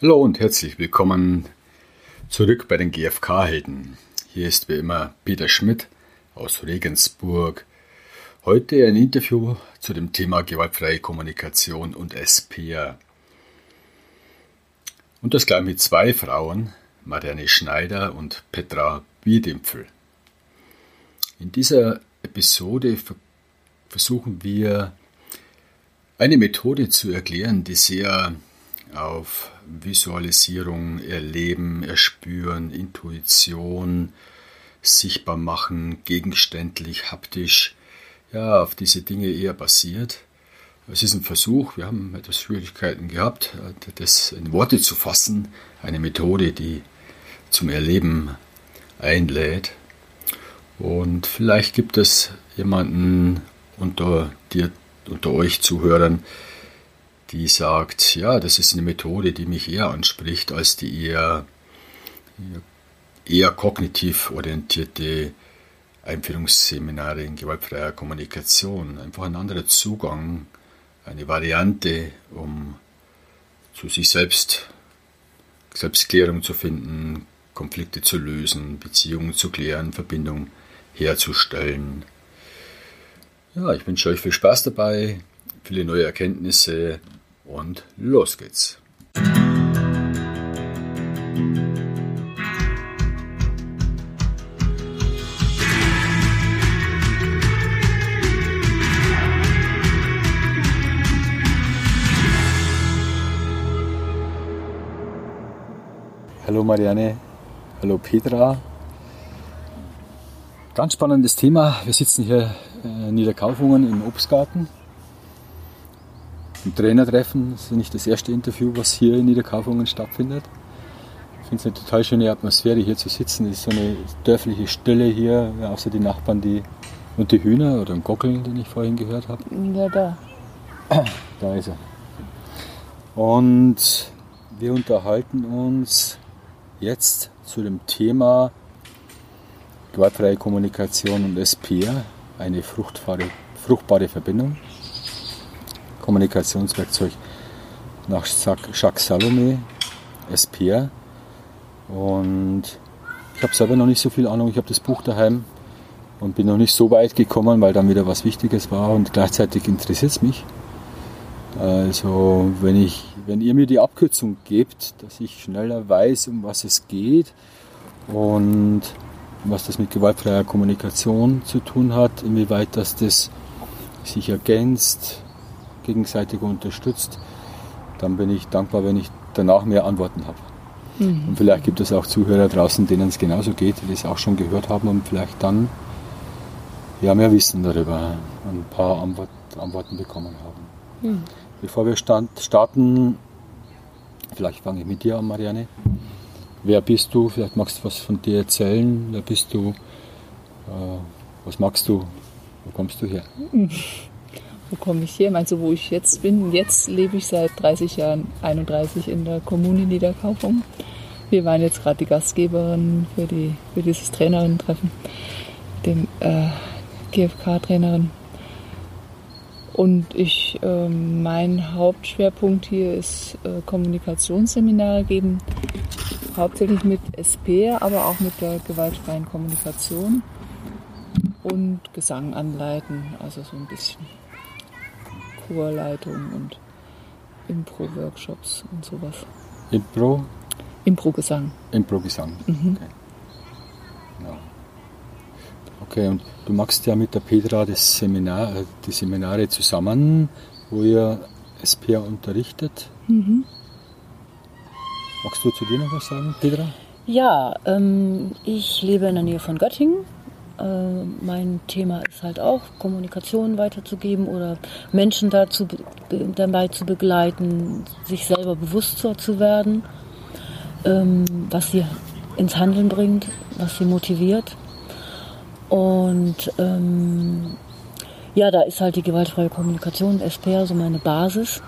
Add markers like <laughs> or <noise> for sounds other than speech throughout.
Hallo und herzlich willkommen zurück bei den GfK-Helden. Hier ist wie immer Peter Schmidt aus Regensburg. Heute ein Interview zu dem Thema gewaltfreie Kommunikation und SPR. Und das gleich mit zwei Frauen, Marianne Schneider und Petra Biedimpfel. In dieser Episode versuchen wir eine Methode zu erklären, die sehr auf Visualisierung, Erleben, Erspüren, Intuition, sichtbar machen, gegenständlich, haptisch, ja, auf diese Dinge eher basiert. Es ist ein Versuch, wir haben etwas Schwierigkeiten gehabt, das in Worte zu fassen, eine Methode, die zum Erleben einlädt. Und vielleicht gibt es jemanden unter dir, unter euch Zuhörern, die sagt, ja, das ist eine Methode, die mich eher anspricht als die eher, eher kognitiv orientierte Einführungsseminare in gewaltfreier Kommunikation. Einfach ein anderer Zugang, eine Variante, um zu sich selbst Selbstklärung zu finden, Konflikte zu lösen, Beziehungen zu klären, Verbindung herzustellen. Ja, ich wünsche euch viel Spaß dabei, viele neue Erkenntnisse und los geht's. Hallo Marianne, hallo Petra. Ganz spannendes Thema. Wir sitzen hier in Niederkaufungen im Obstgarten ein Trainertreffen. Das ist nicht das erste Interview, was hier in Niederkaufungen stattfindet. Ich finde es eine total schöne Atmosphäre, hier zu sitzen. Es ist so eine dörfliche Stille hier, außer die Nachbarn die, und die Hühner oder ein Gockeln, den ich vorhin gehört habe. Ja, da. <clears throat> Da ist er. Und wir unterhalten uns jetzt zu dem Thema gewaltfreie Kommunikation und SPR, eine fruchtbare, fruchtbare Verbindung. Kommunikationswerkzeug nach Jacques Salomé, SPR. Und ich habe selber noch nicht so viel Ahnung. Ich habe das Buch daheim und bin noch nicht so weit gekommen, weil dann wieder was Wichtiges war und gleichzeitig interessiert es mich. Also wenn, ich, wenn ihr mir die Abkürzung gebt, dass ich schneller weiß, um was es geht und was das mit gewaltfreier Kommunikation zu tun hat, inwieweit das das sich ergänzt, gegenseitig unterstützt, dann bin ich dankbar, wenn ich danach mehr Antworten habe. Mhm. Und vielleicht gibt es auch Zuhörer draußen, denen es genauso geht, die das auch schon gehört haben und vielleicht dann ja, mehr Wissen darüber, ein paar Antwort, Antworten bekommen haben. Mhm. Bevor wir stand, starten, vielleicht fange ich mit dir an, Marianne. Wer bist du? Vielleicht magst du was von dir erzählen. Wer bist du? Äh, was magst du? Wo kommst du her? <laughs> wo komme ich her? Meinst du, wo ich jetzt bin? Jetzt lebe ich seit 30 Jahren, 31 in der Kommune Niederkaufung. Wir waren jetzt gerade die Gastgeberin für, die, für dieses Trainerinnen-Treffen, dem äh, GFK-Trainerin. Und ich, äh, mein Hauptschwerpunkt hier ist äh, Kommunikationsseminare geben, hauptsächlich mit SP, aber auch mit der gewaltfreien Kommunikation und Gesang anleiten, also so ein bisschen. Chorleitung und Impro-Workshops und sowas. Impro? Impro-Gesang. Impro-Gesang. Mhm. Okay. Ja. okay, und du machst ja mit der Petra das Seminar, äh, die Seminare zusammen, wo ihr SPR unterrichtet. Mhm. Magst du zu dir noch was sagen, Petra? Ja, ähm, ich lebe in der Nähe von Göttingen äh, mein Thema ist halt auch, Kommunikation weiterzugeben oder Menschen dazu, dabei zu begleiten, sich selber bewusster zu werden, ähm, was sie ins Handeln bringt, was sie motiviert. Und ähm, ja, da ist halt die gewaltfreie Kommunikation, SPR, so meine Basis.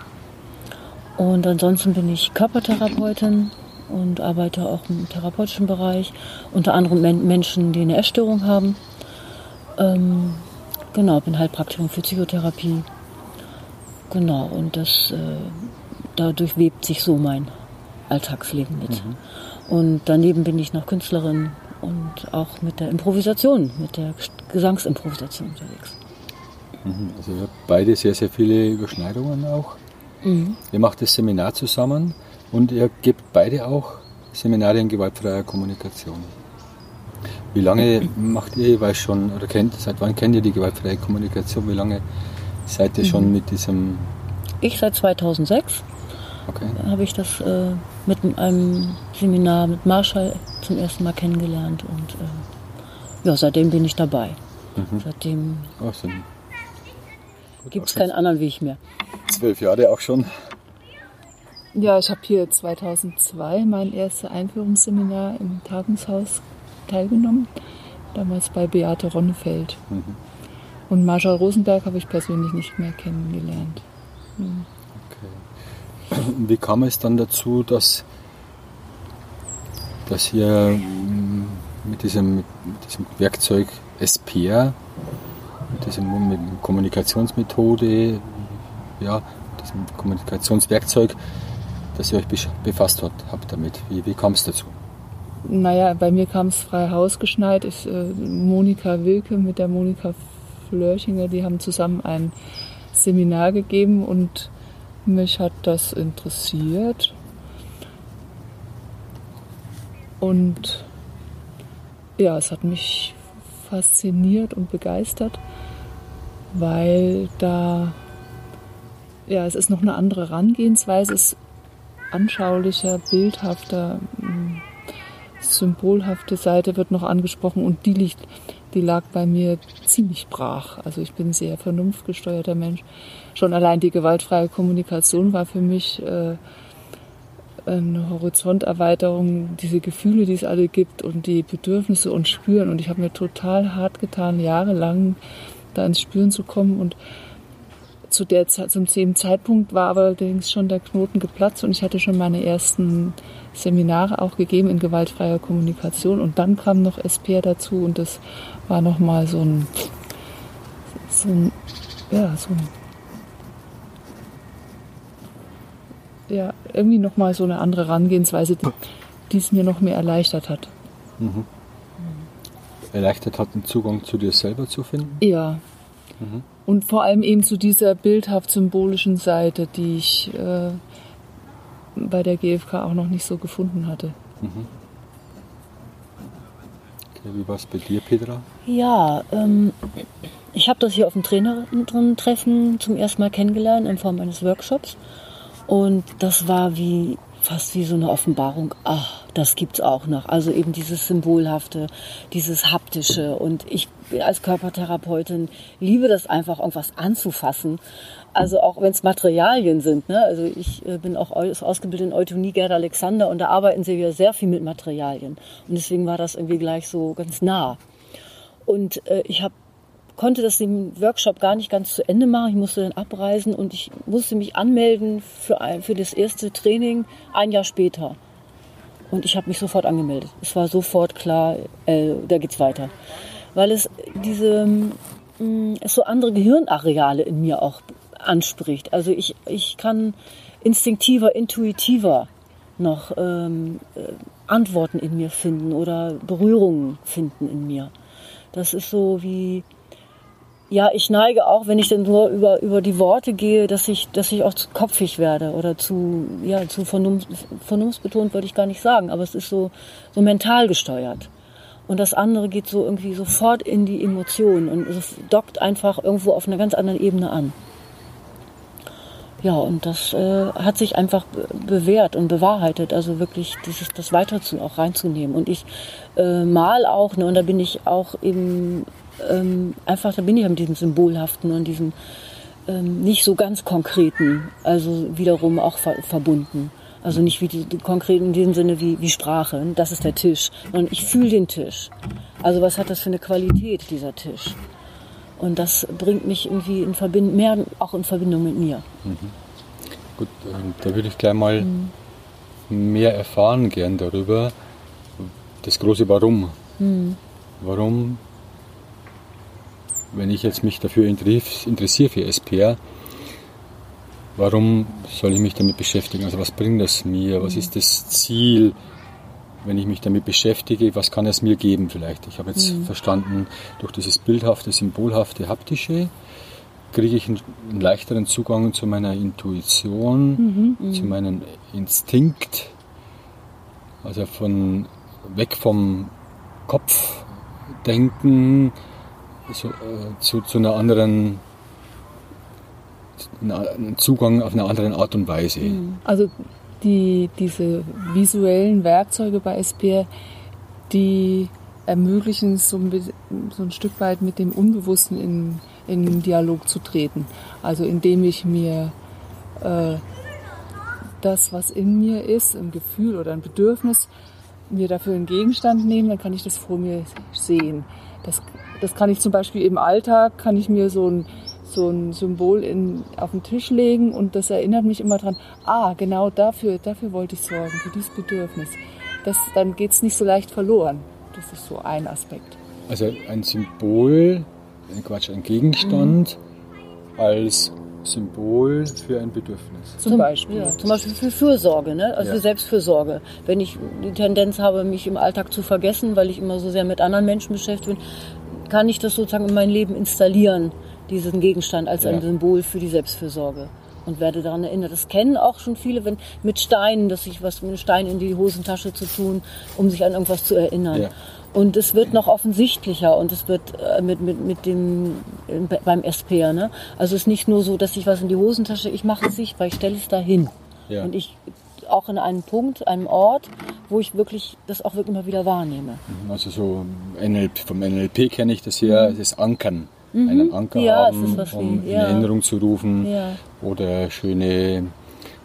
Und ansonsten bin ich Körpertherapeutin, und arbeite auch im therapeutischen Bereich, unter anderem Men Menschen, die eine Essstörung haben. Ähm, genau, bin Heilpraktikerin für Psychotherapie. Genau, und das äh, dadurch webt sich so mein Alltagsleben mit. Mhm. Und daneben bin ich noch Künstlerin und auch mit der Improvisation, mit der Gesangsimprovisation unterwegs. Mhm. Also ihr habt beide sehr, sehr viele Überschneidungen auch. Mhm. Ihr macht das Seminar zusammen und ihr gebt beide auch Seminare in gewaltfreier Kommunikation. Wie lange macht ihr jeweils schon, oder kennt, seit wann kennt ihr die gewaltfreie Kommunikation? Wie lange seid ihr schon mhm. mit diesem... Ich seit 2006 okay. habe ich das äh, mit einem Seminar mit Marshall zum ersten Mal kennengelernt und äh, ja, seitdem bin ich dabei. Mhm. Seitdem oh, gibt es keinen anderen Weg mehr. Zwölf Jahre auch schon. Ja, ich habe hier 2002 mein erstes Einführungsseminar im Tagungshaus teilgenommen, damals bei Beate Ronnefeld. Mhm. Und Marshall Rosenberg habe ich persönlich nicht mehr kennengelernt. Mhm. Okay. Wie kam es dann dazu, dass, dass ihr mm, mit diesem, mit diesem Werkzeug SPR, mit diesem mit Kommunikationsmethode, ja, diesem Kommunikationswerkzeug, dass ihr euch befasst habt damit? Wie, wie kam es dazu? Naja, bei mir kam es frei Haus geschneit. Ich, äh, Monika Wilke mit der Monika Flörchinger, die haben zusammen ein Seminar gegeben und mich hat das interessiert. Und ja, es hat mich fasziniert und begeistert, weil da, ja, es ist noch eine andere Herangehensweise, es anschaulicher, bildhafter, symbolhafte Seite wird noch angesprochen und die liegt, die lag bei mir ziemlich brach. Also ich bin sehr vernunftgesteuerter Mensch. Schon allein die gewaltfreie Kommunikation war für mich äh, eine Horizonterweiterung, diese Gefühle, die es alle gibt und die Bedürfnisse und Spüren. Und ich habe mir total hart getan, jahrelang da ins Spüren zu kommen und zu der, zum selben Zeitpunkt war allerdings schon der Knoten geplatzt und ich hatte schon meine ersten Seminare auch gegeben in gewaltfreier Kommunikation und dann kam noch SPR dazu und das war nochmal so ein, so ein, ja, so ein, ja, irgendwie nochmal so eine andere Herangehensweise, die es mir noch mehr erleichtert hat. Mhm. Erleichtert hat, den Zugang zu dir selber zu finden? Ja. Mhm. Und vor allem eben zu dieser bildhaft-symbolischen Seite, die ich äh, bei der GfK auch noch nicht so gefunden hatte. Mhm. Okay, wie war es bei dir, Petra? Ja, ähm, ich habe das hier auf dem Trainerinnen-Treffen zum ersten Mal kennengelernt in Form eines Workshops. Und das war wie fast wie so eine Offenbarung. Ach, das gibt's auch noch. Also eben dieses Symbolhafte, dieses Haptische. Und ich als Körpertherapeutin liebe das einfach, irgendwas anzufassen. Also auch wenn es Materialien sind. Ne? Also ich äh, bin auch ausgebildet in Eutonie Gerd Alexander und da arbeiten sie ja sehr viel mit Materialien. Und deswegen war das irgendwie gleich so ganz nah. Und äh, ich habe konnte das im Workshop gar nicht ganz zu Ende machen. Ich musste dann abreisen und ich musste mich anmelden für, ein, für das erste Training ein Jahr später. Und ich habe mich sofort angemeldet. Es war sofort klar, äh, da geht's weiter. Weil es diese mm, so andere Gehirnareale in mir auch anspricht. Also ich, ich kann instinktiver, intuitiver noch ähm, äh, Antworten in mir finden oder Berührungen finden in mir. Das ist so wie, ja, ich neige auch, wenn ich dann nur über, über die Worte gehe, dass ich, dass ich auch zu kopfig werde oder zu, ja, zu vernunft, vernunftsbetont würde ich gar nicht sagen, aber es ist so, so mental gesteuert. Und das andere geht so irgendwie sofort in die Emotionen und dockt einfach irgendwo auf einer ganz anderen Ebene an. Ja, und das äh, hat sich einfach bewährt und bewahrheitet, also wirklich dieses, das weiter zu, auch reinzunehmen. Und ich äh, mal auch, ne, und da bin ich auch eben ähm, einfach, da bin ich mit diesem Symbolhaften und diesem ähm, nicht so ganz konkreten, also wiederum auch ver verbunden. Also nicht wie die, die konkreten in dem Sinne wie, wie Sprache, das ist der Tisch, sondern ich fühle den Tisch. Also was hat das für eine Qualität, dieser Tisch? Und das bringt mich irgendwie in Verbindung, mehr auch in Verbindung mit mir. Mhm. Gut, ähm, da würde ich gleich mal mhm. mehr erfahren gern darüber. Das große Warum. Mhm. Warum wenn ich jetzt mich dafür interessiere für SPR, warum soll ich mich damit beschäftigen? Also was bringt das mir? Was ist das Ziel, wenn ich mich damit beschäftige? Was kann es mir geben vielleicht? Ich habe jetzt mhm. verstanden, durch dieses bildhafte, symbolhafte, haptische kriege ich einen, einen, leichteren Zugang zu meiner Intuition, mhm. zu meinem Instinkt, also von weg vom Kopfdenken so, äh, zu, zu einer anderen einen Zugang auf eine andere Art und Weise. Mhm. Also die, diese visuellen Werkzeuge bei SPR, die ermöglichen so ein, so ein Stück weit mit dem Unbewussten in, in Dialog zu treten. Also indem ich mir äh, das, was in mir ist, ein Gefühl oder ein Bedürfnis, mir dafür einen Gegenstand nehme, dann kann ich das vor mir sehen. Das, das kann ich zum Beispiel im Alltag, kann ich mir so ein, so ein Symbol in, auf den Tisch legen und das erinnert mich immer dran, ah, genau dafür, dafür wollte ich sorgen, für dieses Bedürfnis. Das, dann geht es nicht so leicht verloren. Das ist so ein Aspekt. Also ein Symbol, Quatsch, ein Gegenstand mhm. als Symbol für ein Bedürfnis. Zum, Beispiel. Ja, zum Beispiel für Fürsorge, ne? also ja. für Selbstfürsorge. Wenn ich die Tendenz habe, mich im Alltag zu vergessen, weil ich immer so sehr mit anderen Menschen beschäftigt bin, kann ich das sozusagen in mein Leben installieren, diesen Gegenstand als ja. ein Symbol für die Selbstfürsorge. Und werde daran erinnert. Das kennen auch schon viele, wenn mit Steinen, dass ich was mit einem Stein in die Hosentasche zu tun, um sich an irgendwas zu erinnern. Und es wird noch offensichtlicher und es wird äh, mit, mit, mit dem, beim SPR, ne? Also es ist nicht nur so, dass ich was in die Hosentasche, ich mache es sichtbar, ich stelle es dahin. Ja. Und ich auch in einem Punkt, einem Ort, wo ich wirklich das auch wirklich immer wieder wahrnehme. Mhm, also so NLP, vom NLP kenne ich das hier, mhm. das Ankern. Mhm. Einen Anker ja, haben, um wie, ja. in Erinnerung zu rufen ja. oder schöne,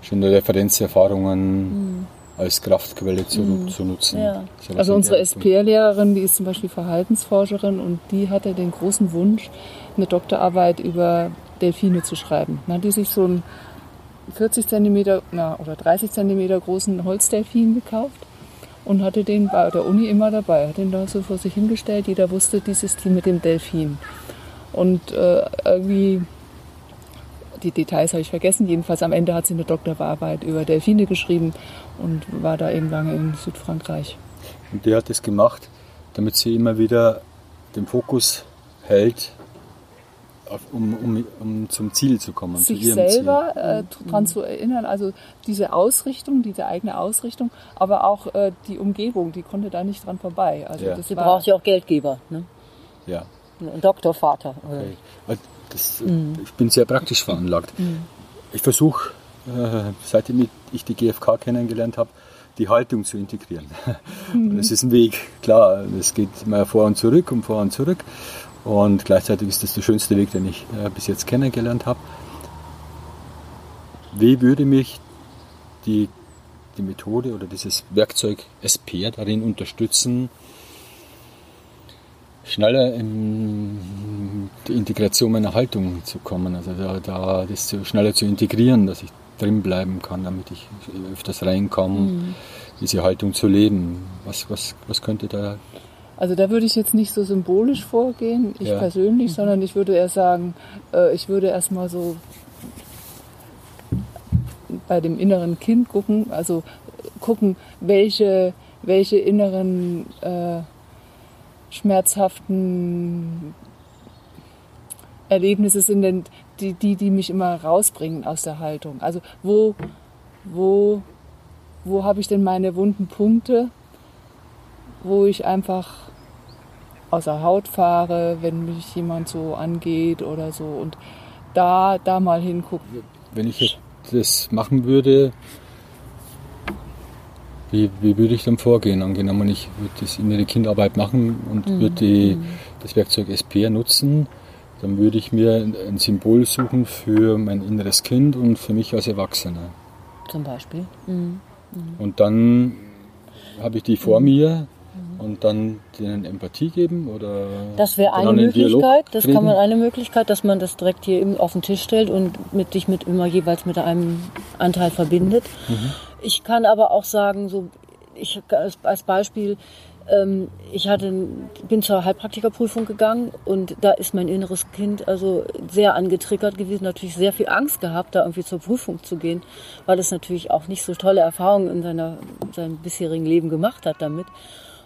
schöne Referenzerfahrungen. Mhm als Kraftquelle zu, mhm. zu nutzen. Ja. Also unsere SPR-Lehrerin, die ist zum Beispiel Verhaltensforscherin und die hatte den großen Wunsch, eine Doktorarbeit über Delfine zu schreiben. Dann hat die sich so einen 40 cm na, oder 30 cm großen Holzdelfin gekauft und hatte den bei der Uni immer dabei, hat den da so vor sich hingestellt. Jeder wusste dieses Team mit dem Delfin. Und äh, irgendwie die Details habe ich vergessen. Jedenfalls am Ende hat sie eine Doktorarbeit über Delfine geschrieben und war da eben lange in Südfrankreich. Und die hat das gemacht, damit sie immer wieder den Fokus hält, auf, um, um, um, zum Ziel zu kommen. Sich zu selber äh, daran zu erinnern, also diese Ausrichtung, diese eigene Ausrichtung, aber auch äh, die Umgebung, die konnte da nicht dran vorbei. Also ja. Sie braucht ja auch Geldgeber. Ne? Ja. Ein Doktorvater. Okay. Das, mhm. Ich bin sehr praktisch veranlagt. Mhm. Ich versuche, äh, seitdem ich die GfK kennengelernt habe, die Haltung zu integrieren. Mhm. <laughs> Das ist ein Weg, klar, es geht immer vor und zurück und vor und zurück. Und gleichzeitig ist das der schönste Weg, den ich äh, bis jetzt kennengelernt habe. Wie würde mich die, die Methode oder dieses Werkzeug SPR darin unterstützen, schneller in die Integration meiner Haltung zu kommen, also da, da das zu, schneller zu integrieren, dass ich drin bleiben kann, damit ich öfters reinkomme, mhm. diese Haltung zu leben. Was, was, was könnte da also da würde ich jetzt nicht so symbolisch vorgehen, ich ja. persönlich, mhm. sondern ich würde eher sagen, äh, ich würde erstmal so bei dem inneren Kind gucken, also gucken, welche, welche inneren äh, schmerzhaften Erlebnisse sind denn die, die, die mich immer rausbringen aus der Haltung? Also wo, wo, wo habe ich denn meine wunden Punkte, wo ich einfach außer Haut fahre, wenn mich jemand so angeht oder so und da, da mal hingucken. Wenn ich das machen würde, wie, wie würde ich dann vorgehen? Angenommen, ich würde das innere Kindarbeit machen und mhm. würde die, mhm. das Werkzeug SPR nutzen, dann würde ich mir ein Symbol suchen für mein inneres Kind und für mich als Erwachsener. Zum Beispiel. Mhm. Mhm. Und dann habe ich die vor mhm. mir und dann denen Empathie geben oder das wäre eine Möglichkeit das kann man eine Möglichkeit dass man das direkt hier auf den Tisch stellt und mit dich mit immer jeweils mit einem Anteil verbindet mhm. Ich kann aber auch sagen so ich als Beispiel ähm, ich hatte, bin zur Heilpraktikerprüfung gegangen und da ist mein inneres Kind also sehr angetriggert gewesen, natürlich sehr viel Angst gehabt, da irgendwie zur Prüfung zu gehen, weil es natürlich auch nicht so tolle Erfahrungen in seiner, seinem bisherigen Leben gemacht hat damit.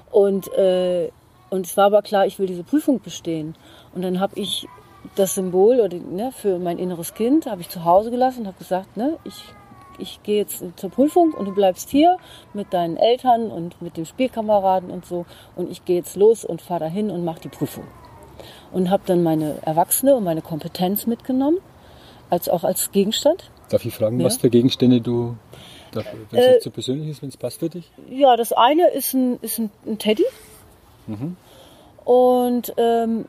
Und, äh, und es war aber klar, ich will diese Prüfung bestehen. Und dann habe ich das Symbol oder, ne, für mein inneres Kind habe ich zu Hause gelassen und habe gesagt, ne, ich ich gehe jetzt zur Prüfung und du bleibst hier mit deinen Eltern und mit dem Spielkameraden und so und ich gehe jetzt los und fahre dahin und mache die Prüfung. Und habe dann meine Erwachsene und meine Kompetenz mitgenommen, als auch als Gegenstand. Darf ich fragen, ja. was für Gegenstände du, wenn es äh, zu persönlich ist, wenn es passt für dich? Ja, das eine ist ein, ist ein, ein Teddy. Mhm. Und ähm,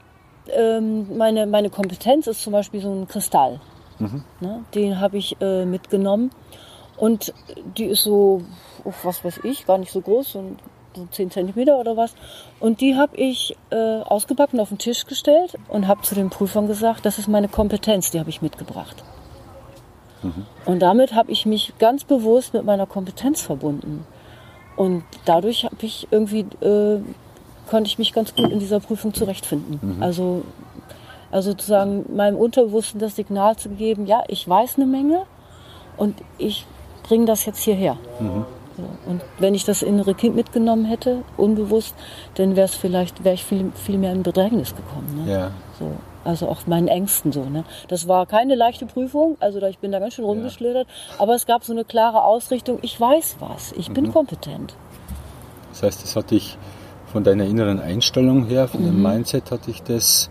ähm, meine, meine Kompetenz ist zum Beispiel so ein Kristall. Mhm. Ne, den habe ich äh, mitgenommen. Und die ist so, oh, was weiß ich, gar nicht so groß, so, so 10 Zentimeter oder was. Und die habe ich äh, ausgepackt und auf den Tisch gestellt und habe zu den Prüfern gesagt, das ist meine Kompetenz, die habe ich mitgebracht. Mhm. Und damit habe ich mich ganz bewusst mit meiner Kompetenz verbunden. Und dadurch habe ich irgendwie, äh, konnte ich mich ganz gut in dieser Prüfung zurechtfinden. Mhm. Also also sozusagen meinem Unterbewussten das Signal zu geben, ja, ich weiß eine Menge und ich bringe das jetzt hierher. Mhm. So. Und wenn ich das innere Kind mitgenommen hätte, unbewusst, dann wäre es vielleicht, wäre ich viel, viel mehr in Bedrängnis gekommen. Ne? Ja. So. Also auch meinen Ängsten so. Ne? Das war keine leichte Prüfung, also ich bin da ganz schön rumgeschlittert, ja. aber es gab so eine klare Ausrichtung, ich weiß was, ich mhm. bin kompetent. Das heißt, das hat dich von deiner inneren Einstellung her, von mhm. dem Mindset, hat dich das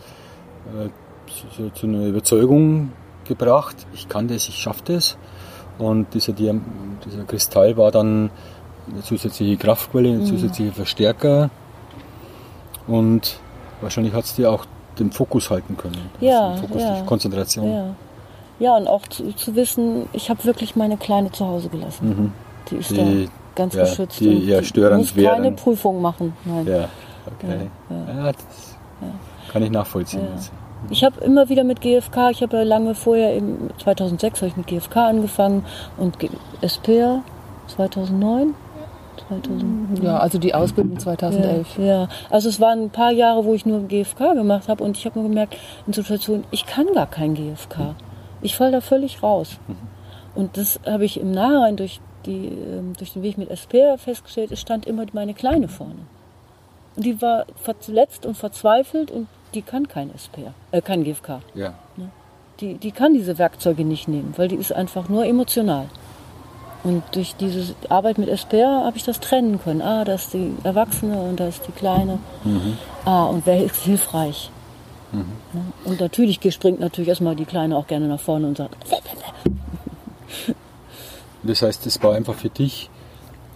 zu einer Überzeugung gebracht, ich kann das, ich schaffe das. Und dieser, dieser Kristall war dann eine zusätzliche Kraftquelle, ein mhm. zusätzlicher Verstärker. Und wahrscheinlich hat es dir auch den Fokus halten können. Ja, Fokus, ja. Konzentration. Ja. ja, und auch zu, zu wissen, ich habe wirklich meine Kleine zu Hause gelassen. Mhm. Die ist die, da ganz ja, geschützt. Die eher störend muss wären. keine Prüfung machen. Nein. Ja, okay. Ja, ja. das kann ich nachvollziehen. Ich habe immer wieder mit GFK, ich habe ja lange vorher, im 2006 habe ich mit GFK angefangen und SPR 2009. 2000. Ja, also die Ausbildung 2011. Ja, ja, also es waren ein paar Jahre, wo ich nur GFK gemacht habe und ich habe nur gemerkt, in Situationen, ich kann gar kein GFK. Ich falle da völlig raus. Mhm. Und das habe ich im Nachhinein durch, die, ähm, durch den Weg mit SPR festgestellt, es stand immer meine Kleine vorne. Und die war verletzt und verzweifelt und die kann kein SPR, äh, kein GFK. Ja. Ne? Die, die kann diese Werkzeuge nicht nehmen, weil die ist einfach nur emotional. Und durch diese Arbeit mit SPR habe ich das trennen können. Ah, da ist die Erwachsene und da ist die Kleine. Mhm. Ah, und wer ist hilfreich? Mhm. Ne? Und natürlich springt natürlich erstmal die Kleine auch gerne nach vorne und sagt. <laughs> Das heißt, es war einfach für dich,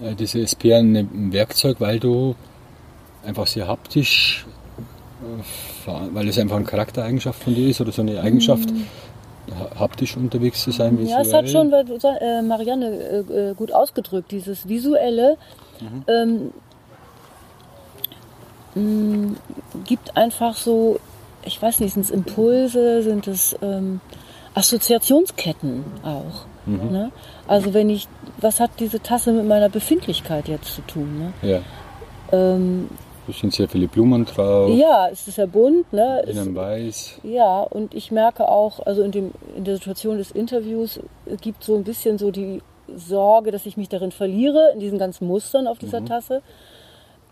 äh, diese SPR ein Werkzeug, weil du einfach sehr haptisch weil es einfach eine Charaktereigenschaft von dir ist oder so eine Eigenschaft, mhm. haptisch unterwegs zu sein. Visuell. Ja, es hat schon äh, Marianne äh, äh, gut ausgedrückt, dieses visuelle. Mhm. Ähm, mh, gibt einfach so, ich weiß nicht, sind es Impulse, sind es ähm, Assoziationsketten auch. Mhm. Ne? Also wenn ich, was hat diese Tasse mit meiner Befindlichkeit jetzt zu tun? Ne? Ja. Ähm, es sind sehr viele Blumen drauf. Ja, es ist ja bunt. Ne? Innen weiß. Ja, und ich merke auch, also in, dem, in der Situation des Interviews gibt so ein bisschen so die Sorge, dass ich mich darin verliere, in diesen ganzen Mustern auf dieser mhm. Tasse.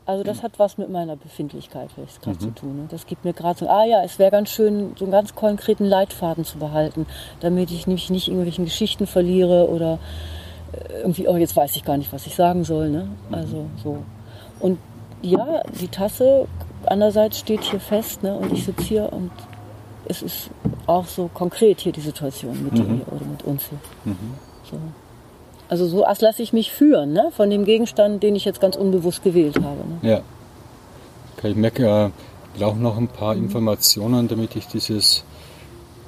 Also das hat was mit meiner Befindlichkeit vielleicht gerade mhm. zu tun. Ne? Das gibt mir gerade so, ah ja, es wäre ganz schön, so einen ganz konkreten Leitfaden zu behalten, damit ich mich nicht irgendwelchen Geschichten verliere oder äh, irgendwie, oh, jetzt weiß ich gar nicht, was ich sagen soll. Ne? Mhm. Also so. Und ja, die Tasse andererseits steht hier fest ne, und ich sitze hier und es ist auch so konkret hier die Situation mit mhm. dir oder mit uns hier. Mhm. So. Also so lasse ich mich führen ne, von dem Gegenstand, den ich jetzt ganz unbewusst gewählt habe. Ne? Ja. Okay, ich merke, ich brauche noch ein paar mhm. Informationen, damit ich dieses,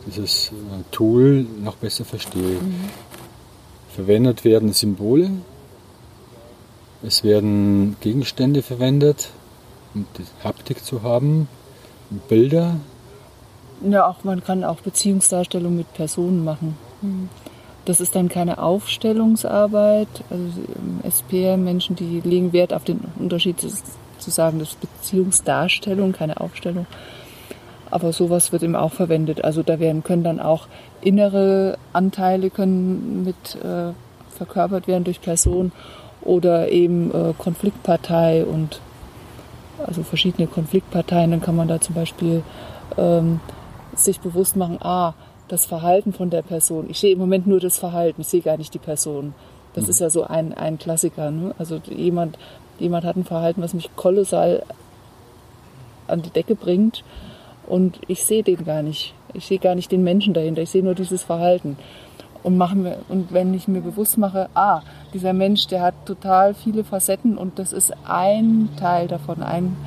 dieses äh, Tool noch besser verstehe. Mhm. Verwendet werden Symbole, es werden Gegenstände verwendet, um die Haptik zu haben, Bilder. Ja, auch man kann auch Beziehungsdarstellung mit Personen machen. Mhm. Das ist dann keine Aufstellungsarbeit. Also SPR, Menschen, die legen Wert auf den Unterschied sozusagen das Beziehungsdarstellung, keine Aufstellung. Aber sowas wird eben auch verwendet. Also da werden, können dann auch innere Anteile können mit äh, verkörpert werden durch Person oder eben äh, Konfliktpartei und also verschiedene Konfliktparteien. Dann kann man da zum Beispiel ähm, sich bewusst machen, ah, das Verhalten von der Person. Ich sehe im Moment nur das Verhalten, ich sehe gar nicht die Person. Das mhm. ist ja so ein, ein Klassiker. Ne? Also jemand, jemand hat ein Verhalten, was mich kolossal an die Decke bringt und ich sehe den gar nicht. Ich sehe gar nicht den Menschen dahinter, ich sehe nur dieses Verhalten. Und, machen wir, und wenn ich mir bewusst mache, ah, dieser Mensch, der hat total viele Facetten und das ist ein Teil davon. Ein,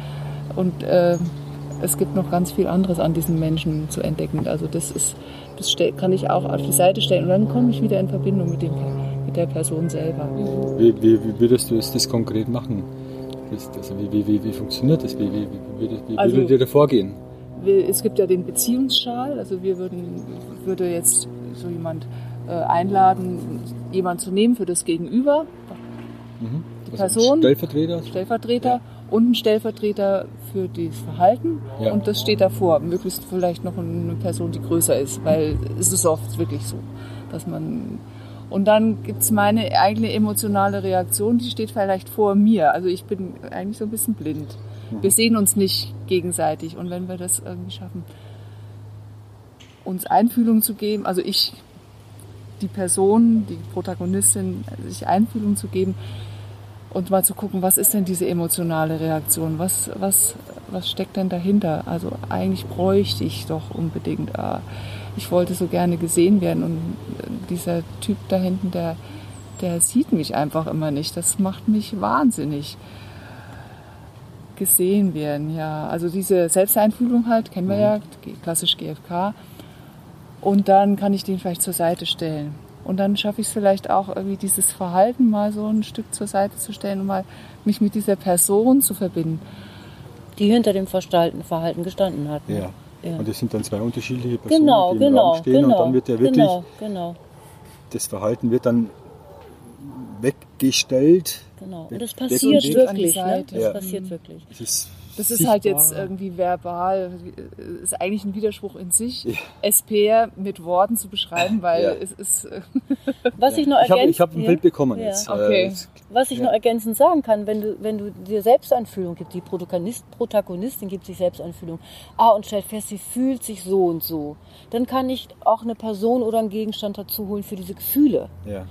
und äh, es gibt noch ganz viel anderes an diesem Menschen zu entdecken. Also das ist, das kann ich auch auf die Seite stellen und dann komme ich wieder in Verbindung mit, dem, mit der Person selber. Wie, wie, wie würdest du das konkret machen? Also wie, wie, wie, wie funktioniert das? Wie, wie, wie, wie, also, würdet ihr da vorgehen? Es gibt ja den Beziehungsschal. Also wir würden, würde jetzt so jemand äh, einladen, jemand zu nehmen für das Gegenüber. Mhm. Die also Person. Stellvertreter. Stellvertreter. Ja. Und ein Stellvertreter für das Verhalten. Ja. Und das steht davor. Möglichst vielleicht noch eine Person, die größer ist, weil es ist oft wirklich so, dass man. Und dann gibt es meine eigene emotionale Reaktion, die steht vielleicht vor mir. Also ich bin eigentlich so ein bisschen blind. Mhm. Wir sehen uns nicht gegenseitig. Und wenn wir das irgendwie schaffen, uns Einfühlung zu geben, also ich die Person, die Protagonistin, sich Einfühlung zu geben und mal zu gucken, was ist denn diese emotionale Reaktion? Was, was, was steckt denn dahinter? Also eigentlich bräuchte ich doch unbedingt, äh, ich wollte so gerne gesehen werden und dieser Typ da hinten, der, der sieht mich einfach immer nicht. Das macht mich wahnsinnig. Gesehen werden, ja. Also diese Selbsteinfühlung halt, kennen wir ja, klassisch GFK. Und dann kann ich den vielleicht zur Seite stellen. Und dann schaffe ich es vielleicht auch irgendwie dieses Verhalten mal so ein Stück zur Seite zu stellen und mal mich mit dieser Person zu verbinden. Die hinter dem Verhalten gestanden hat. Ne? Ja. ja. Und das sind dann zwei unterschiedliche Personen, genau, die im genau, Raum stehen genau, und dann wird ja wirklich genau, genau. das Verhalten wird dann weggestellt. Genau. Und das passiert wirklich. Ne? Das ja. passiert wirklich. Das ist das ist halt jetzt irgendwie verbal, ist eigentlich ein Widerspruch in sich, ja. SPR mit Worten zu beschreiben, weil ja. es ist. Was ich noch ergänzen, ich habe hab ein Bild bekommen ja. jetzt. Okay. Äh, Was ich noch ergänzend sagen kann, wenn du, wenn du dir Selbstanfühlung gibst, die Protagonist, Protagonistin gibt sich Selbstanfühlung, ah, und stellt fest, sie fühlt sich so und so, dann kann ich auch eine Person oder einen Gegenstand dazu holen für diese Gefühle. Ja.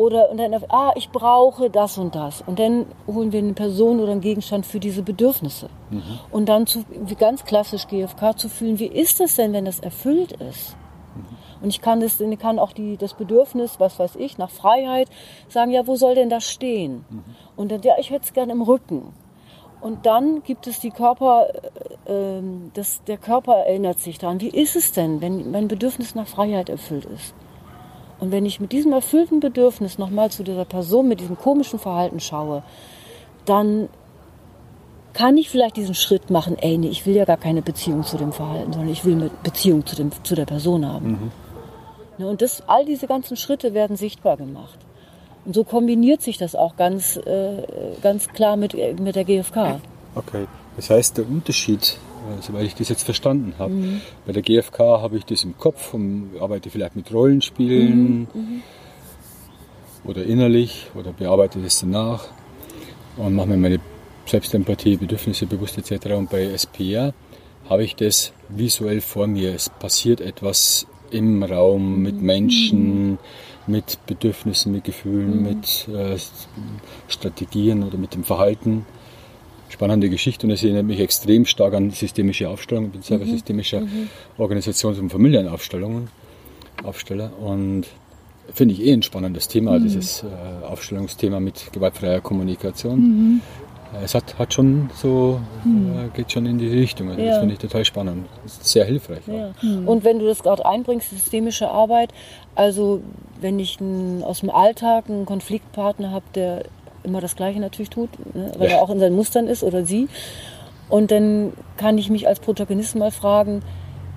Oder und dann, ah, ich brauche das und das. Und dann holen wir eine Person oder einen Gegenstand für diese Bedürfnisse. Mhm. Und dann zu, wie ganz klassisch GFK zu fühlen, wie ist es denn, wenn das erfüllt ist? Mhm. Und ich kann das, ich kann auch die, das Bedürfnis, was weiß ich, nach Freiheit sagen, ja, wo soll denn das stehen? Mhm. Und dann, ja, ich hätte es gerne im Rücken. Und dann gibt es die Körper, äh, ähm, das, der Körper erinnert sich daran. Wie ist es denn, wenn mein Bedürfnis nach Freiheit erfüllt ist? Und wenn ich mit diesem erfüllten Bedürfnis nochmal zu dieser Person mit diesem komischen Verhalten schaue, dann kann ich vielleicht diesen Schritt machen, ey, nee, ich will ja gar keine Beziehung zu dem Verhalten, sondern ich will eine Beziehung zu, dem, zu der Person haben. Mhm. Ne, und das, all diese ganzen Schritte werden sichtbar gemacht. Und so kombiniert sich das auch ganz, äh, ganz klar mit, mit der GfK. Okay, das heißt, der Unterschied soweit ich das jetzt verstanden habe. Mhm. Bei der GfK habe ich das im Kopf und arbeite vielleicht mit Rollenspielen mhm. mhm. oder innerlich oder bearbeite das danach und mache mir meine Selbstempathie, Bedürfnisse bewusst etc. Und bei SPR habe ich das visuell vor mir. Es passiert etwas im Raum mit mhm. Menschen, mit Bedürfnissen, mit Gefühlen, mhm. mit äh, Strategien oder mit dem Verhalten spannende Geschichte und es erinnert mich extrem stark an systemische Aufstellung. Ich bin selber mhm. systemischer mhm. Organisations- und Familienaufstellungen, Aufsteller und finde ich eh ein spannendes Thema, mhm. dieses äh, Aufstellungsthema mit gewaltfreier Kommunikation. Mhm. Es hat, hat schon so, mhm. äh, geht schon in die Richtung. Also ja. Das finde ich total spannend. sehr hilfreich. Ja. Mhm. Und wenn du das gerade einbringst, systemische Arbeit, also wenn ich ein, aus dem Alltag einen Konfliktpartner habe, der immer das Gleiche natürlich tut, ne, weil ja. er auch in seinen Mustern ist oder sie. Und dann kann ich mich als Protagonist mal fragen,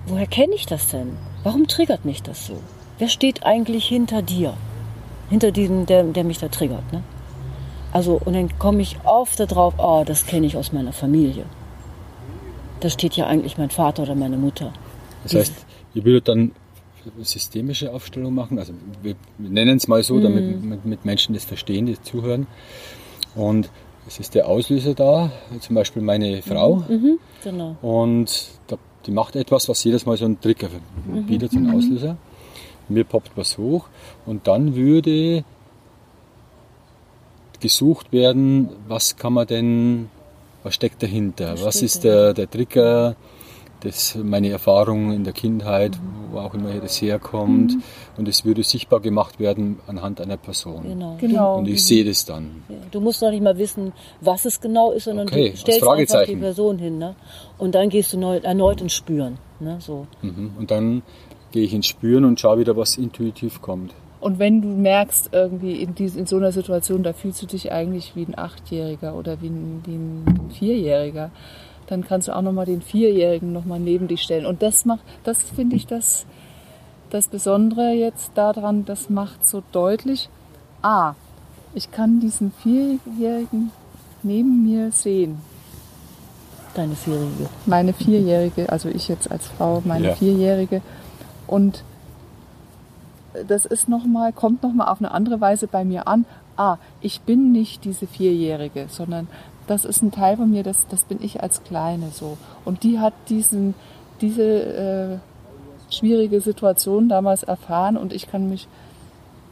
woher kenne ich das denn? Warum triggert mich das so? Wer steht eigentlich hinter dir? Hinter diesem, der, der mich da triggert. Ne? Also, und dann komme ich oft darauf, oh, das kenne ich aus meiner Familie. Da steht ja eigentlich mein Vater oder meine Mutter. Das heißt, ihr würdet dann systemische Aufstellung machen, also wir nennen es mal so, damit Mhm. mit, mit Menschen das verstehen, die zuhören. Und es ist der Auslöser da, zum Beispiel meine Frau. Mhm, genau. Und die macht etwas, was jedes Mal so ein Trigger bietet, so ein Auslöser. Mir poppt was hoch und dann würde gesucht werden, was kann man denn, was steckt dahinter? Was, steht ist der, der Trigger? Das, meine Erfahrung in der Kindheit, wo auch immer das herkommt. Und es würde sichtbar gemacht werden anhand einer Person. genau. Genau. Und ich sehe das dann. Du musst noch nicht mal wissen, was es genau ist, sondern Okay, du stellst einfach die. Person hin. Ne? Und dann gehst du neu, erneut ins Spüren. Ne? So. Mhm. Und dann gehe ich ins Spüren und schaue wieder, was intuitiv kommt. Und wenn du merkst, irgendwie in, dies, in so einer Situation, da fühlst du dich eigentlich wie ein Achtjähriger oder wie ein, wie ein Vierjähriger, dann kannst du auch nochmal den Vierjährigen nochmal neben dich stellen. Und das macht, das finde ich das, das Besondere jetzt daran, das macht so deutlich, ah, ich kann diesen Vierjährigen neben mir sehen. Deine Vierjährige. Meine Vierjährige, also ich jetzt als Frau, meine Ja. Vierjährige. Und das ist noch mal, kommt nochmal auf eine andere Weise bei mir an. Ah, ich bin nicht diese Vierjährige, sondern das ist ein Teil von mir, das, das bin ich als Kleine so. Und die hat diesen, diese äh, schwierige Situation damals erfahren und ich kann mich,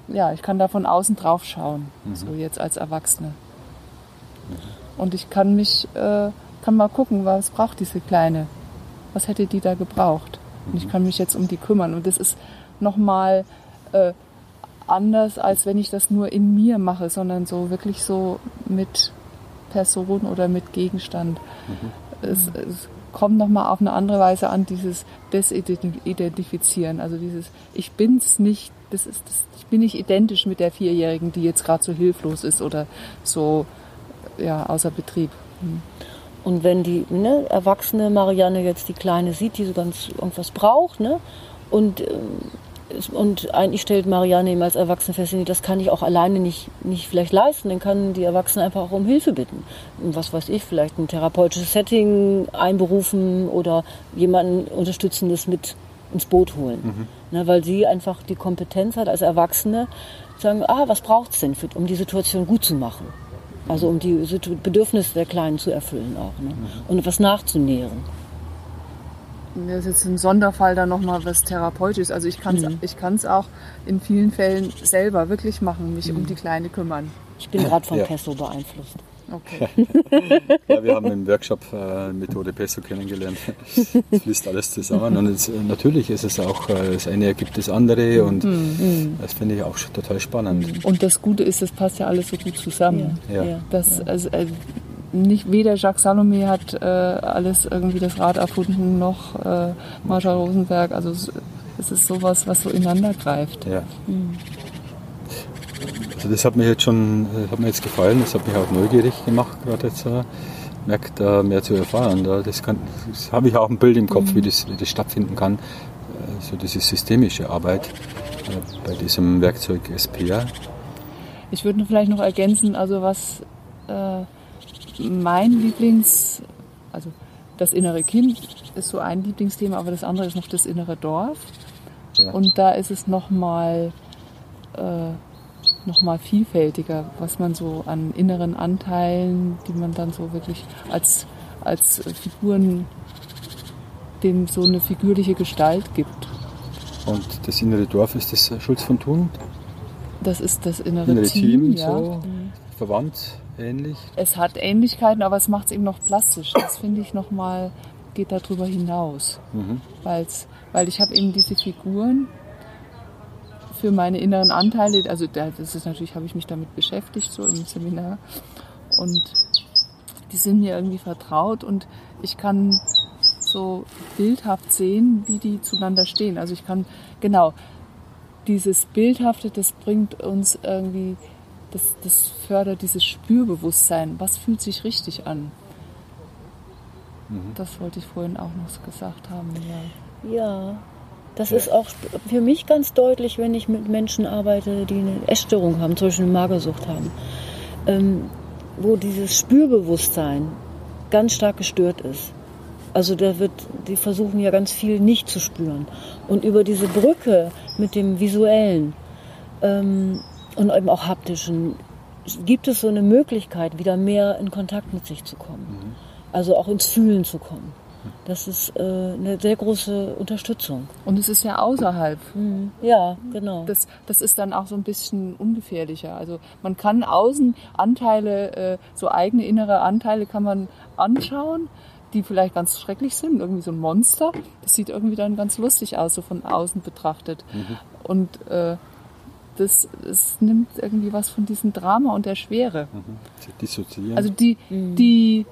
ja, ich kann da von außen drauf schauen, so jetzt als Erwachsene. Und ich kann mich, äh, kann mal gucken, was braucht diese Kleine? Was hätte die da gebraucht? Und ich kann mich jetzt um die kümmern. Und das ist nochmal äh, anders, als wenn ich das nur in mir mache, sondern so wirklich so mit Person oder mit Gegenstand. Es, es kommt nochmal auf eine andere Weise an, dieses Desidentifizieren. Also dieses, ich bin's nicht, das ist, das, ich bin nicht identisch mit der Vierjährigen, die jetzt gerade so hilflos ist oder so ja, außer Betrieb. Und wenn die ne, erwachsene Marianne jetzt die Kleine sieht, die so ganz irgendwas braucht, ne? Und, ähm, und eigentlich stellt Marianne eben als Erwachsene fest, das kann ich auch alleine nicht, nicht vielleicht leisten, dann kann die Erwachsene einfach auch um Hilfe bitten. Was weiß ich, vielleicht ein therapeutisches Setting einberufen oder jemanden Unterstützendes mit ins Boot holen. Ne, weil sie einfach die Kompetenz hat als Erwachsene, zu sagen, ah, was braucht's denn, für, um die Situation gut zu machen? Also um die Bedürfnisse der Kleinen zu erfüllen auch. Ne? Und was nachzunähren. Das ist jetzt ein Sonderfall dann nochmal was Therapeutisches. Also ich kann es ich kann's auch in vielen Fällen selber wirklich machen, mich um die Kleine kümmern. Ich bin gerade von Ja. Pesso beeinflusst. Okay. <laughs> Ja, wir haben im Workshop äh, Methode Pesso kennengelernt. Das fließt alles zusammen. Und es, natürlich ist es auch, äh, das eine ergibt das andere und das finde ich auch total spannend. Und das Gute ist, es passt ja alles so gut zusammen. Ja. Das, also, äh, nicht weder Jacques Salomé hat äh, alles irgendwie das Rad erfunden, noch äh, Martha Rosenberg. Also es, ist sowas, was so ineinander greift. Ja. Also das hat mir jetzt schon, das hat mir jetzt gefallen, das hat mich auch neugierig gemacht, gerade jetzt äh, merkt da mehr zu erfahren. Da, das, kann, das habe ich auch ein Bild im Kopf, wie, das, wie das stattfinden kann. Äh, So diese systemische Arbeit äh, bei diesem Werkzeug SPA. Ich würde vielleicht noch ergänzen, also was äh, mein Lieblings, also das innere Kind ist so ein Lieblingsthema, aber das andere ist noch das innere Dorf. Ja. Und da ist es nochmal äh, noch mal vielfältiger, was man so an inneren Anteilen, die man dann so wirklich als, als Figuren, dem so eine figürliche Gestalt gibt. Und das innere Dorf ist das Schulz von Thun, Das ist das innere, innere Team. Team, ja. so verwandt, ähnlich. Es hat Ähnlichkeiten, aber es macht es eben noch plastisch. Das finde ich noch mal geht darüber hinaus, Mhm. Weil's, weil ich habe eben diese Figuren für meine inneren Anteile. Also da- das ist natürlich habe ich mich damit beschäftigt so im Seminar und die sind mir irgendwie vertraut und ich kann so bildhaft sehen, wie die zueinander stehen. Also ich kann genau dieses Bildhafte, das bringt uns irgendwie, das, das fördert dieses Spürbewusstsein. Was fühlt sich richtig an? Das wollte ich vorhin auch noch gesagt haben. Ja. Ja, das ist auch für mich ganz deutlich, wenn ich mit Menschen arbeite, die eine Essstörung haben, zum Beispiel eine Magersucht haben. ähm, wo dieses Spürbewusstsein ganz stark gestört ist. Also da wird, die versuchen ja ganz viel nicht zu spüren. Und über diese Brücke mit dem Visuellen ähm, und eben auch haptischen gibt es so eine Möglichkeit, wieder mehr in Kontakt mit sich zu kommen. Mhm. Also auch ins Fühlen zu kommen. Das ist äh, eine sehr große Unterstützung. Und es ist ja außerhalb. Mhm. Ja, genau. Das, das ist dann auch so ein bisschen ungefährlicher. Also man kann außen Anteile, äh, so eigene innere Anteile kann man anschauen, die vielleicht ganz schrecklich sind, irgendwie so ein Monster. Das sieht irgendwie dann ganz lustig aus, so von außen betrachtet. Mhm. Und äh, das, das nimmt irgendwie was von diesem Drama und der Schwere. Mhm. Dissoziieren. Also die, mhm. die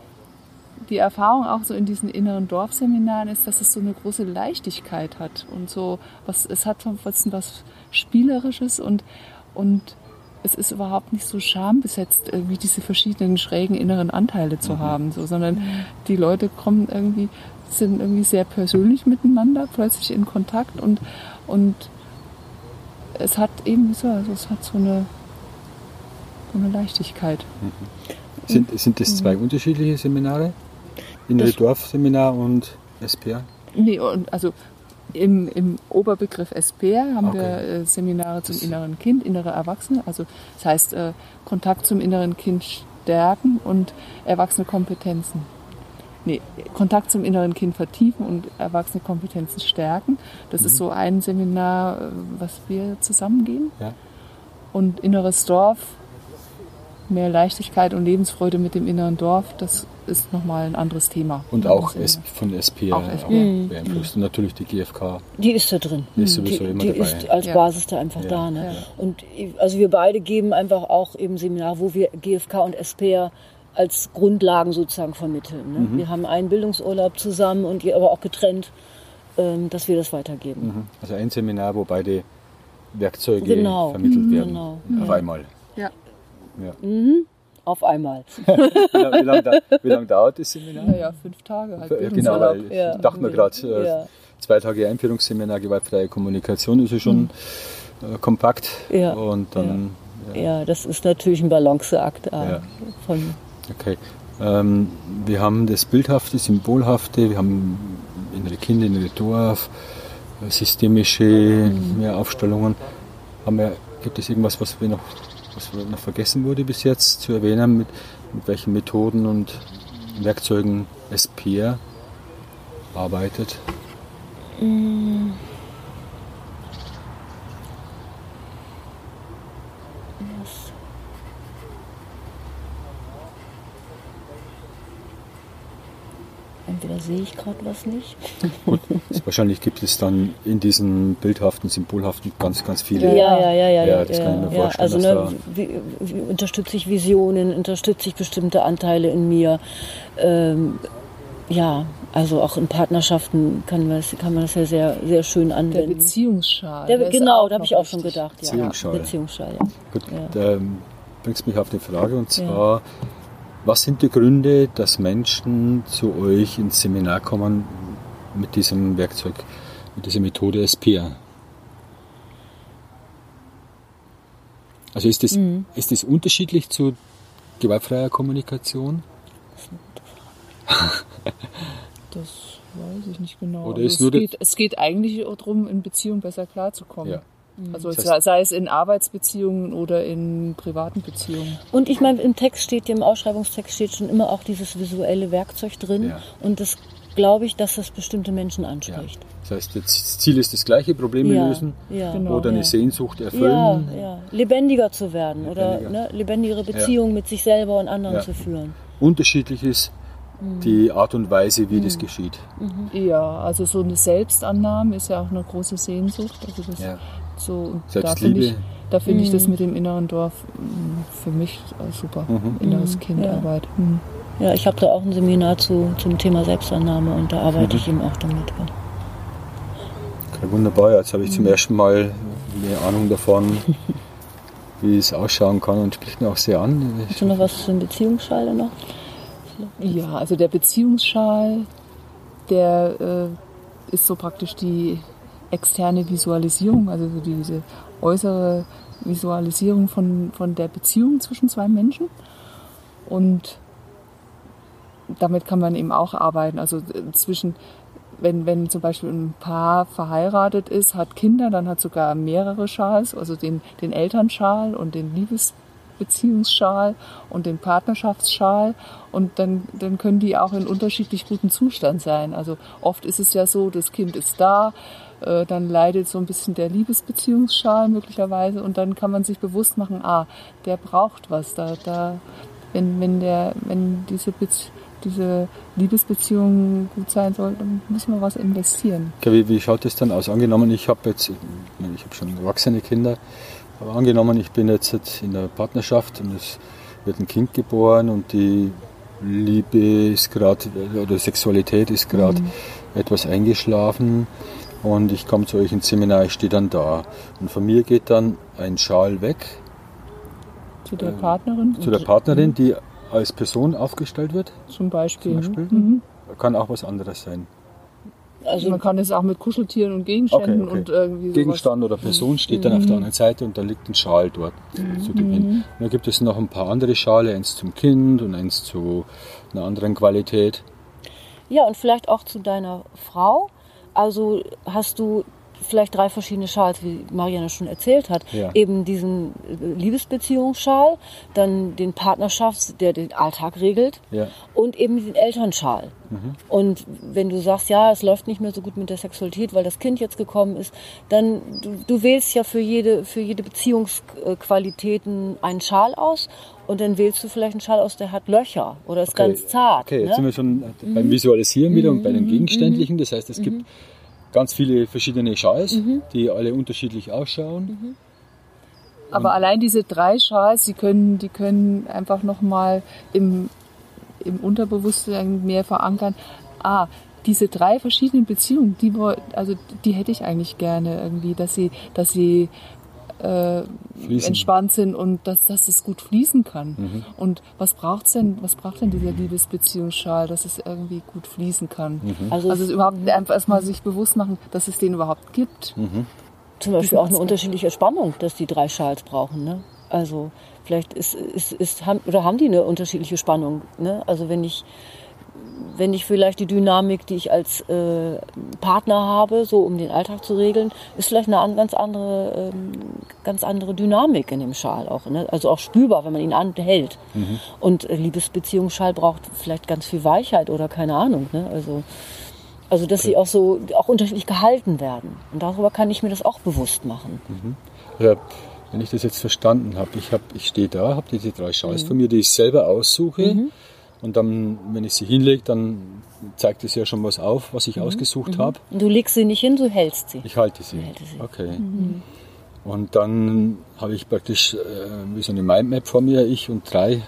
die Erfahrung auch so in diesen inneren Dorfseminaren ist, dass es so eine große Leichtigkeit hat und so was es hat was, was spielerisches und und es ist überhaupt nicht so schambesetzt, wie diese verschiedenen schrägen inneren Anteile zu mhm. haben, so, sondern mhm. die Leute kommen irgendwie, sind irgendwie sehr persönlich miteinander, plötzlich in Kontakt und, und es hat eben so, also es hat so eine, so eine Leichtigkeit. Mhm. Sind, sind das zwei mhm. unterschiedliche Seminare? Innere Dorfseminar und SPR? Nee, also im, im Oberbegriff SPR haben okay. wir äh, Seminare zum das inneren Kind, innere Erwachsene. Also das heißt äh, Kontakt zum inneren Kind stärken und erwachsene Kompetenzen. Nee, Kontakt zum inneren Kind vertiefen und erwachsene Kompetenzen stärken. Das mhm. ist so ein Seminar, äh, was wir zusammengehen. Ja. Und inneres Dorf mehr Leichtigkeit und Lebensfreude mit dem inneren Dorf, das ist nochmal ein anderes Thema. Und auch von SPR, auch SPR. Mhm. beeinflusst. Und natürlich die GfK. Die ist da drin. Die ist sowieso die, immer die dabei. ist als Basis da einfach ja. da. Ne? Ja. Und also wir beide geben einfach auch eben Seminar, wo wir GfK und SPR als Grundlagen sozusagen vermitteln. Ne? Mhm. Wir haben einen Bildungsurlaub zusammen und aber auch getrennt, ähm, dass wir das weitergeben. Mhm. Also ein Seminar, wo beide Werkzeuge genau. vermittelt mhm. werden. Genau. Auf einmal. Ja. Ja. Mhm. Auf einmal. <laughs> wie, lange, wie, lange, dauert das Seminar? Naja, fünf Tage. Halt ja, genau, weil ja. ich dachte mir gerade, äh, ja. zwei Tage Einführungsseminar, gewaltfreie Kommunikation ist ja schon mhm. äh, kompakt. Ja. Und dann, ja. das ist natürlich ein Balanceakt. Äh, von okay. Ähm, wir haben das Bildhafte, Symbolhafte, wir haben innere Kinder, innere Dorf, systemische mhm. Aufstellungen. Haben wir, gibt es irgendwas, was wir noch was noch vergessen wurde bis jetzt zu erwähnen, mit, mit welchen Methoden und Werkzeugen SPR arbeitet? Mm. Sehe ich gerade was nicht. <laughs> Gut, wahrscheinlich gibt es dann in diesen bildhaften, symbolhaften ganz, ganz viele. Ja, ja, ja, ja. ja, das ja, kann ich mir vorstellen. also ne, wie, wie unterstütze ich Visionen, unterstütze ich bestimmte Anteile in mir. Ähm, ja, also auch in Partnerschaften kann man das, kann man das ja sehr, sehr schön anwenden. Der Beziehungsschal. Der, genau, da habe ich auch schon gedacht. Ja. Beziehungsschal. Beziehungsschal, ja. Gut, da bringst mich auf die Frage und zwar was sind die Gründe, dass Menschen zu euch ins Seminar kommen mit diesem Werkzeug, mit dieser Methode SPR? Also ist das, mhm. ist das unterschiedlich zu gewaltfreier Kommunikation? <laughs> Das weiß ich nicht genau. Oder also ist es, nur geht, es geht eigentlich darum, in Beziehungen besser klarzukommen. Ja. Mhm. Also das heißt, sei es in Arbeitsbeziehungen oder in privaten Beziehungen. Und ich meine, im Text steht, im Ausschreibungstext steht schon immer auch dieses visuelle Werkzeug drin. Ja. Und das glaube ich, dass das bestimmte Menschen anspricht. Ja. Das heißt, das Ziel ist das gleiche, Probleme ja, lösen ja, genau, oder eine Sehnsucht erfüllen. Lebendiger zu werden Lebendiger. oder ne, lebendigere Beziehungen mit sich selber und anderen zu führen. Unterschiedlich ist mhm. die Art und Weise, wie mhm. das geschieht. Mhm. Ja, also so eine Selbstannahme ist ja auch eine große Sehnsucht. Also das so, da finde ich, da find ich das mhm. mit dem inneren Dorf mm, für mich super. Mhm. Inneres mhm. Kindarbeit. Ja. Mhm. ja, ich habe da auch ein Seminar zu, zum Thema Selbstannahme und da arbeite ich eben auch damit. Okay, wunderbar, jetzt habe ich zum ersten Mal eine Ahnung davon, <laughs> wie es ausschauen kann und spricht mir auch sehr an. Hast du noch was zum Beziehungsschal noch? Ja, also der Beziehungsschal, der äh, ist so praktisch die externe Visualisierung, also so diese äußere Visualisierung von, von der Beziehung zwischen zwei Menschen. Und damit kann man eben auch arbeiten. Also äh, zwischen, wenn, wenn zum Beispiel ein Paar verheiratet ist, hat Kinder, dann hat sogar mehrere Schals, also den, den Elternschal und den Liebesbeziehungsschal und den Partnerschaftsschal. Und dann, dann können die auch in unterschiedlich guten Zustand sein. Also oft ist es ja so, das Kind ist da, äh, dann leidet so ein bisschen der Liebesbeziehungsschal möglicherweise und dann kann man sich bewusst machen, ah, der braucht was, da, da, wenn, wenn der, wenn diese Beziehung diese Liebesbeziehung gut sein soll, dann müssen wir was investieren. Okay, wie, wie schaut das dann aus? Angenommen, ich habe jetzt, ich habe schon erwachsene Kinder, aber angenommen, ich bin jetzt in der Partnerschaft und es wird ein Kind geboren und die Liebe ist gerade, oder Sexualität ist gerade mhm. etwas eingeschlafen und ich komme zu euch ins Seminar, ich stehe dann da. Und von mir geht dann ein Schal weg. Zu der Partnerin? Zu der Partnerin, die als Person aufgestellt wird. Zum Beispiel. Zum Beispiel. Mhm. Kann auch was anderes sein. Also man kann es auch mit Kuscheltieren und Gegenständen okay, okay. und irgendwie Gegenstand oder Person steht dann mhm. auf der anderen Seite und da liegt ein Schal dort mhm. zu gewinnen. Mhm. Dann gibt es noch ein paar andere Schale, eins zum Kind und eins zu einer anderen Qualität. Ja, und vielleicht auch zu deiner Frau. Also hast du vielleicht drei verschiedene Schals, wie Marianne schon erzählt hat. Ja. Eben diesen äh, Liebesbeziehungsschal, dann den Partnerschafts-, der den Alltag regelt ja. und eben den Elternschal. Mhm. Und wenn du sagst, ja, es läuft nicht mehr so gut mit der Sexualität, weil das Kind jetzt gekommen ist, dann du, du wählst ja für jede, für jede Beziehungsqualitäten einen Schal aus und dann wählst du vielleicht einen Schal aus, der hat Löcher oder ist okay. ganz zart. Okay, jetzt ne? sind wir schon beim Visualisieren mhm. wieder und bei den mhm. Gegenständlichen. Das heißt, es mhm. gibt ganz viele verschiedene Schals, mhm. die alle unterschiedlich ausschauen. Mhm. Aber allein diese drei Schals, die können, die können einfach nochmal im, im Unterbewusstsein mehr verankern. Ah, diese drei verschiedenen Beziehungen, die, also die hätte ich eigentlich gerne irgendwie, dass sie, dass sie äh, entspannt sind und dass, dass es gut fließen kann. Mhm. Und was braucht's denn, was braucht denn dieser Liebesbeziehungsschal, dass es irgendwie gut fließen kann? Mhm. Also, also überhaupt einfach erstmal sich bewusst machen, dass es den überhaupt gibt. Mhm. Zum Beispiel auch eine unterschiedliche Spannung, dass die drei Schals brauchen. Ne? Also vielleicht ist, ist, ist, haben, oder haben die eine unterschiedliche Spannung. Ne? Also wenn ich wenn ich vielleicht die Dynamik, die ich als äh, Partner habe, so um den Alltag zu regeln, ist vielleicht eine ganz andere, ähm, ganz andere Dynamik in dem Schal auch. Ne? Also auch spürbar, wenn man ihn anhält. Mhm. Und äh, Liebesbeziehungsschal braucht vielleicht ganz viel Weichheit oder keine Ahnung. Ne? Also, also dass okay. sie auch so auch unterschiedlich gehalten werden. Und darüber kann ich mir das auch bewusst machen. Mhm. Ja, wenn ich das jetzt verstanden habe, ich, hab, ich stehe da, habe diese drei Schals mhm. von mir, die ich selber aussuche. Mhm. Und dann, wenn ich sie hinlege, dann zeigt es ja schon was auf, was ich mhm. ausgesucht mhm. habe. Du legst sie nicht hin, du hältst sie. Ich halte sie. sie. Okay. Mhm. Und dann habe ich praktisch äh, wie so eine Mindmap vor mir, ich und drei äh,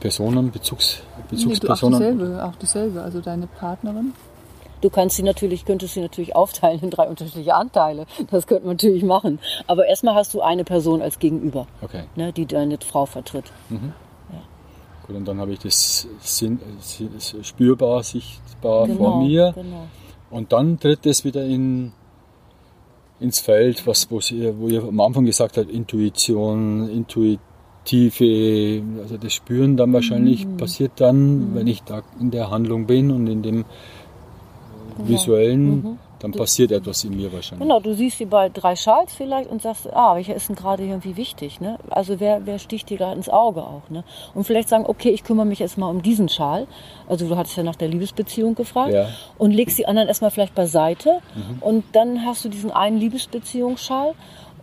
Personen, Bezugs, Bezugspersonen. Nee, auch dieselbe, auch dieselbe, also deine Partnerin. Du kannst sie natürlich, könntest sie natürlich aufteilen in drei unterschiedliche Anteile. Das könnte man natürlich machen. Aber erstmal hast du eine Person als Gegenüber, okay. ne, die deine Frau vertritt. Mhm. Und dann habe ich das spürbar, sichtbar genau, vor mir. Genau. Und dann tritt es wieder in, ins Feld, was, wo, ihr, wo ihr am Anfang gesagt habt, Intuition, intuitive, also das Spüren dann wahrscheinlich mhm. passiert dann, mhm. wenn ich da in der Handlung bin und in dem genau. visuellen. Mhm dann passiert etwas in mir wahrscheinlich. Genau, du siehst sie bei drei Schals vielleicht und sagst, ah, welcher ist denn gerade irgendwie wichtig? Ne? Also wer, wer sticht dir gerade ins Auge auch? Ne? Und vielleicht sagen, okay, ich kümmere mich erstmal um diesen Schal. Also du hattest ja nach der Liebesbeziehung gefragt. Ja. Und legst die anderen erstmal vielleicht beiseite. Mhm. Und dann hast du diesen einen Liebesbeziehungsschal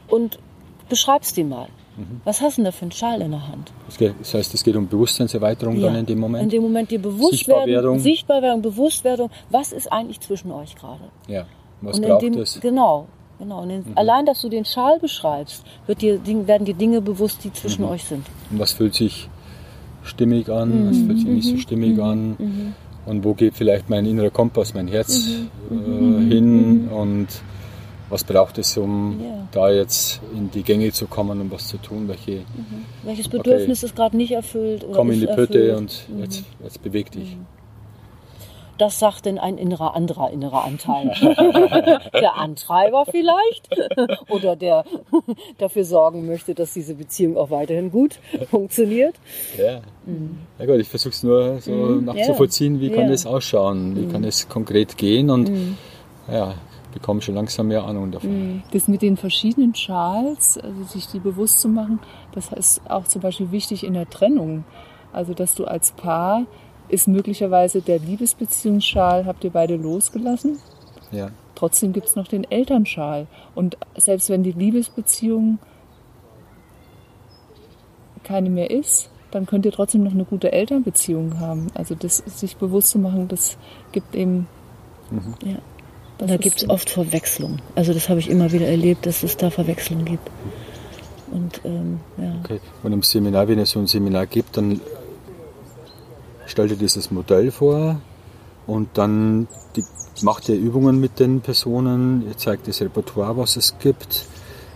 und beschreibst den mal. Mhm. Was hast du denn da für einen Schal in der Hand? Das heißt, es geht um Bewusstseinserweiterung ja. dann in dem Moment? In dem Moment die Bewusstwerdung, Sichtbarwerdung, Bewusstwerdung. Was ist eigentlich zwischen euch gerade? Ja, was braucht dem, es? Genau, genau. Den, mhm. Allein, dass du den Schal beschreibst, dir, werden die Dinge bewusst, die zwischen mhm. euch sind. Und was fühlt sich stimmig an, was fühlt sich nicht so mhm. stimmig mhm. an? Mhm. Und wo geht vielleicht mein innerer Kompass, mein Herz äh, hin? Und was braucht es, um ja. da jetzt in die Gänge zu kommen, um was zu tun? Welche, mhm. Welches Bedürfnis okay, ist gerade nicht erfüllt? Oder komm in die Pütte und mhm. jetzt, jetzt beweg dich. Mhm. das sagt denn ein innerer anderer innerer Anteil. <laughs> der Antreiber vielleicht <laughs> oder der <laughs> dafür sorgen möchte, dass diese Beziehung auch weiterhin gut funktioniert. Ja, mhm. ja gut, ich versuche es nur so mhm. nachzuvollziehen, wie kann ja. das ausschauen, wie kann es konkret gehen und mhm. Bekomme schon langsam mehr Ahnung davon. Mhm. Das mit den verschiedenen Schals, also sich die bewusst zu machen, das ist auch zum Beispiel wichtig in der Trennung. Also dass du als Paar ist möglicherweise der Liebesbeziehungsschal, habt ihr beide losgelassen? Ja. Trotzdem gibt es noch den Elternschal. Und selbst wenn die Liebesbeziehung keine mehr ist, dann könnt ihr trotzdem noch eine gute Elternbeziehung haben. Also das sich bewusst zu machen, das gibt eben. Mhm. Ja, da gibt es oft Verwechslung. Also das habe ich immer wieder erlebt, dass es da Verwechslung gibt. Und, ähm, ja. okay. Und im Seminar, wenn es so ein Seminar gibt, dann stellt ihr dieses Modell vor und dann die, macht ihr Übungen mit den Personen, ihr zeigt das Repertoire, was es gibt,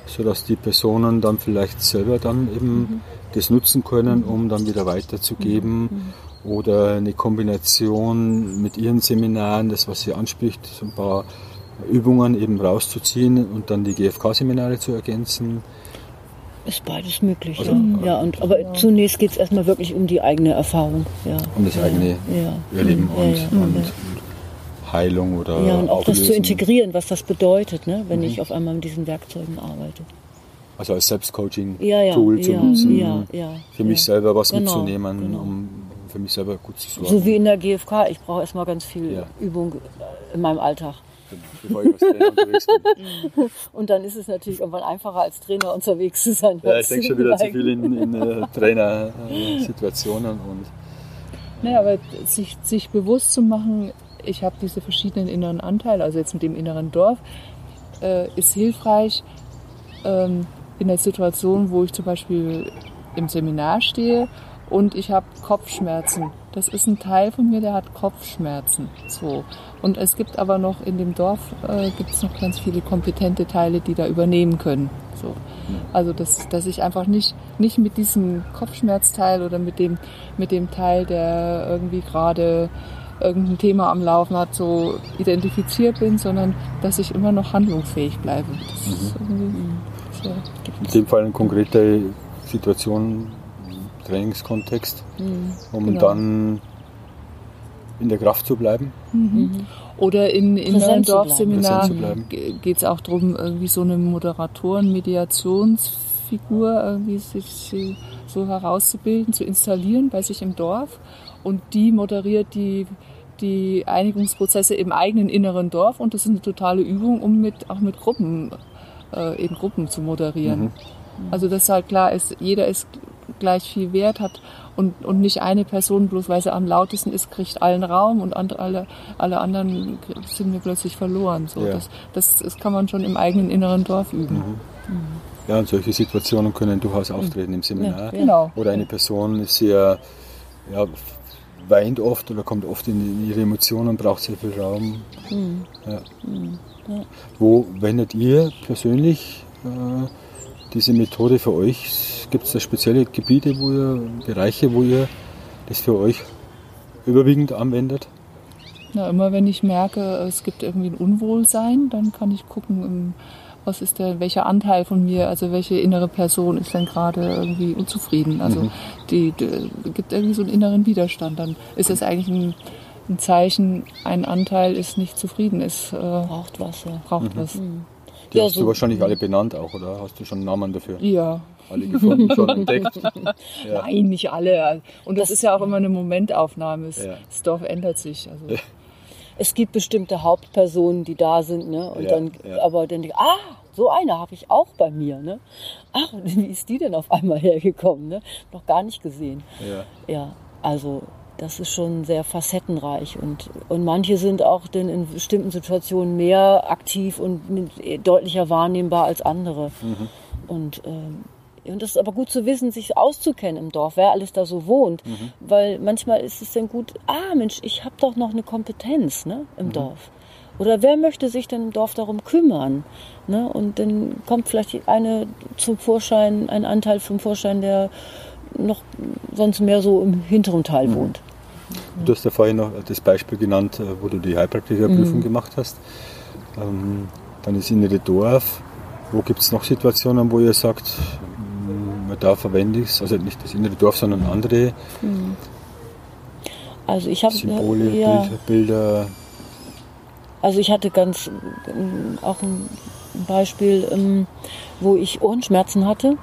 sodass die Personen dann vielleicht selber dann eben mhm. das nutzen können, um dann wieder weiterzugeben. Mhm. Oder eine Kombination mit ihren Seminaren, das was sie anspricht, so ein paar Übungen eben rauszuziehen und dann die GFK-Seminare zu ergänzen. Ist beides möglich, also, ja. ja. und, aber ja. zunächst geht es erstmal wirklich um die eigene Erfahrung. Ja. Um das eigene ja. Erleben und, und, Heilung oder Ja, und auch Auflösen. das zu integrieren, was das bedeutet, ne, wenn mhm. ich auf einmal mit diesen Werkzeugen arbeite. Also als Selbstcoaching-Tool ja, ja, für mich selber was genau, mitzunehmen, genau. um für mich selber gut zu sorgen. So wie in der GfK, ich brauche erstmal ganz viel Übung in meinem Alltag bevor ich unterwegs bin. <laughs> Und dann ist es natürlich irgendwann einfacher, als Trainer unterwegs zu sein. Ja, ich denke schon wieder zu viel in, <laughs> in äh, Trainersituationen. Und, naja, aber sich, sich bewusst zu machen, ich habe diese verschiedenen inneren Anteile, also jetzt mit dem inneren Dorf, äh, ist hilfreich ähm, in der Situation, wo ich zum Beispiel im Seminar stehe und ich habe Kopfschmerzen. Das ist ein Teil von mir, der hat Kopfschmerzen. So. Und es gibt aber noch in dem Dorf äh, gibt es noch ganz viele kompetente Teile, die da übernehmen können. So. Also dass, dass ich einfach nicht, nicht mit diesem Kopfschmerzteil oder mit dem, mit dem Teil, der irgendwie gerade irgendein Thema am Laufen hat, so identifiziert bin, sondern dass ich immer noch handlungsfähig bleibe. Mhm. So. In dem Fall eine konkrete Situation Trainingskontext, mhm, um genau. dann in der Kraft zu bleiben. Mhm. Oder in, in einem Dorfseminar geht es auch darum, irgendwie so eine Moderatoren-Mediationsfigur irgendwie sich so herauszubilden, zu installieren bei sich im Dorf. Und die moderiert die, die Einigungsprozesse im eigenen inneren Dorf. Und das ist eine totale Übung, um mit, auch mit Gruppen, äh, in Gruppen zu moderieren. Mhm. Also dass halt klar ist, jeder ist gleich viel Wert hat und, und nicht eine Person, bloß weil sie am lautesten ist, kriegt allen Raum und andere, alle, alle anderen sind mir plötzlich verloren. So, ja. das, das, das kann man schon im eigenen inneren Dorf üben. Mhm. Ja, und solche Situationen können durchaus auftreten im Seminar. Ja, genau. Oder eine Person ist sehr, ja, weint oft oder kommt oft in ihre Emotionen, braucht sehr viel Raum. Mhm. Ja. Mhm. Ja. Wo wendet ihr persönlich äh, diese Methode für euch? Gibt es da spezielle Gebiete, wo ihr, Bereiche, wo ihr das für euch überwiegend anwendet? Na, immer wenn ich merke, es gibt irgendwie ein Unwohlsein, dann kann ich gucken, ähm, was ist der, welcher Anteil von mir, also welche innere Person ist denn gerade irgendwie unzufrieden. Also mhm. die, die, gibt irgendwie so einen inneren Widerstand. Dann ist es eigentlich ein, ein Zeichen, ein Anteil ist nicht zufrieden, ist äh, braucht was, ja. braucht mhm. was. Mhm. Die ja, hast so du wahrscheinlich alle benannt auch, oder? Hast du schon einen Namen dafür? Ja. Alle gefunden, schon entdeckt? <laughs> Ja. Nein, nicht alle. Und das, das, ist ja auch immer eine Momentaufnahme. Das, ja. das Dorf ändert sich. Also. Es gibt bestimmte Hauptpersonen, die da sind, ne? Und dann, aber dann, ah, so eine habe ich auch bei mir, ne? Ach, <laughs> wie ist die denn auf einmal hergekommen, ne? Noch gar nicht gesehen. Ja. Ja, also das ist schon sehr facettenreich und, und manche sind auch denn in bestimmten Situationen mehr aktiv und deutlicher wahrnehmbar als andere. Mhm. Und, ähm, und das ist aber gut zu wissen, sich auszukennen im Dorf, wer alles da so wohnt. Mhm. Weil manchmal ist es dann gut, ah Mensch, ich habe doch noch eine Kompetenz ne, im mhm. Dorf. Oder wer möchte sich denn im Dorf darum kümmern? Ne? Und dann kommt vielleicht eine zum Vorschein, ein Anteil zum Vorschein, der noch sonst mehr so im hinteren Teil mhm. wohnt. Du hast ja vorhin noch das Beispiel genannt, äh, wo du die Heilpraktikerprüfung Mhm. gemacht hast. Ähm, dann das innere Dorf. Wo gibt es noch Situationen, wo ihr sagt, mm, da verwende ich es, also nicht das innere Dorf, sondern andere Also ich habe Symbole, ja, Bilder, Bilder. Also ich hatte ganz ähm, auch ein Beispiel, ähm, wo ich Ohrenschmerzen hatte.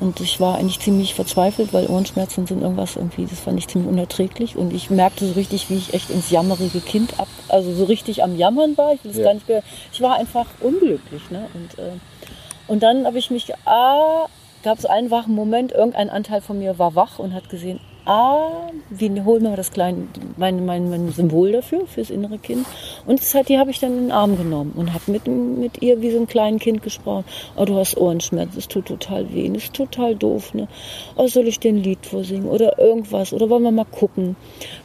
Und ich war eigentlich ziemlich verzweifelt, weil Ohrenschmerzen sind irgendwas irgendwie, das fand ich ziemlich unerträglich. Und ich merkte so richtig, wie ich echt ins jammerige Kind ab, also so richtig am Jammern war. Ich will das Ja. gar nicht mehr. Ich war einfach unglücklich. Ne? Und, äh, und dann habe ich mich, ah, gab es einen wachen Moment, irgendein Anteil von mir war wach und hat gesehen, ah, wie holen wir das kleine, mein, mein, mein Symbol dafür, fürs innere Kind. Und das hat, die habe ich dann in den Arm genommen und habe mit, mit ihr wie so ein kleines Kind gesprochen. Oh, du hast Ohrenschmerzen, es tut total weh, es ist total doof. Ne? Oh, soll ich dir ein Lied vorsingen oder irgendwas? Oder wollen wir mal gucken,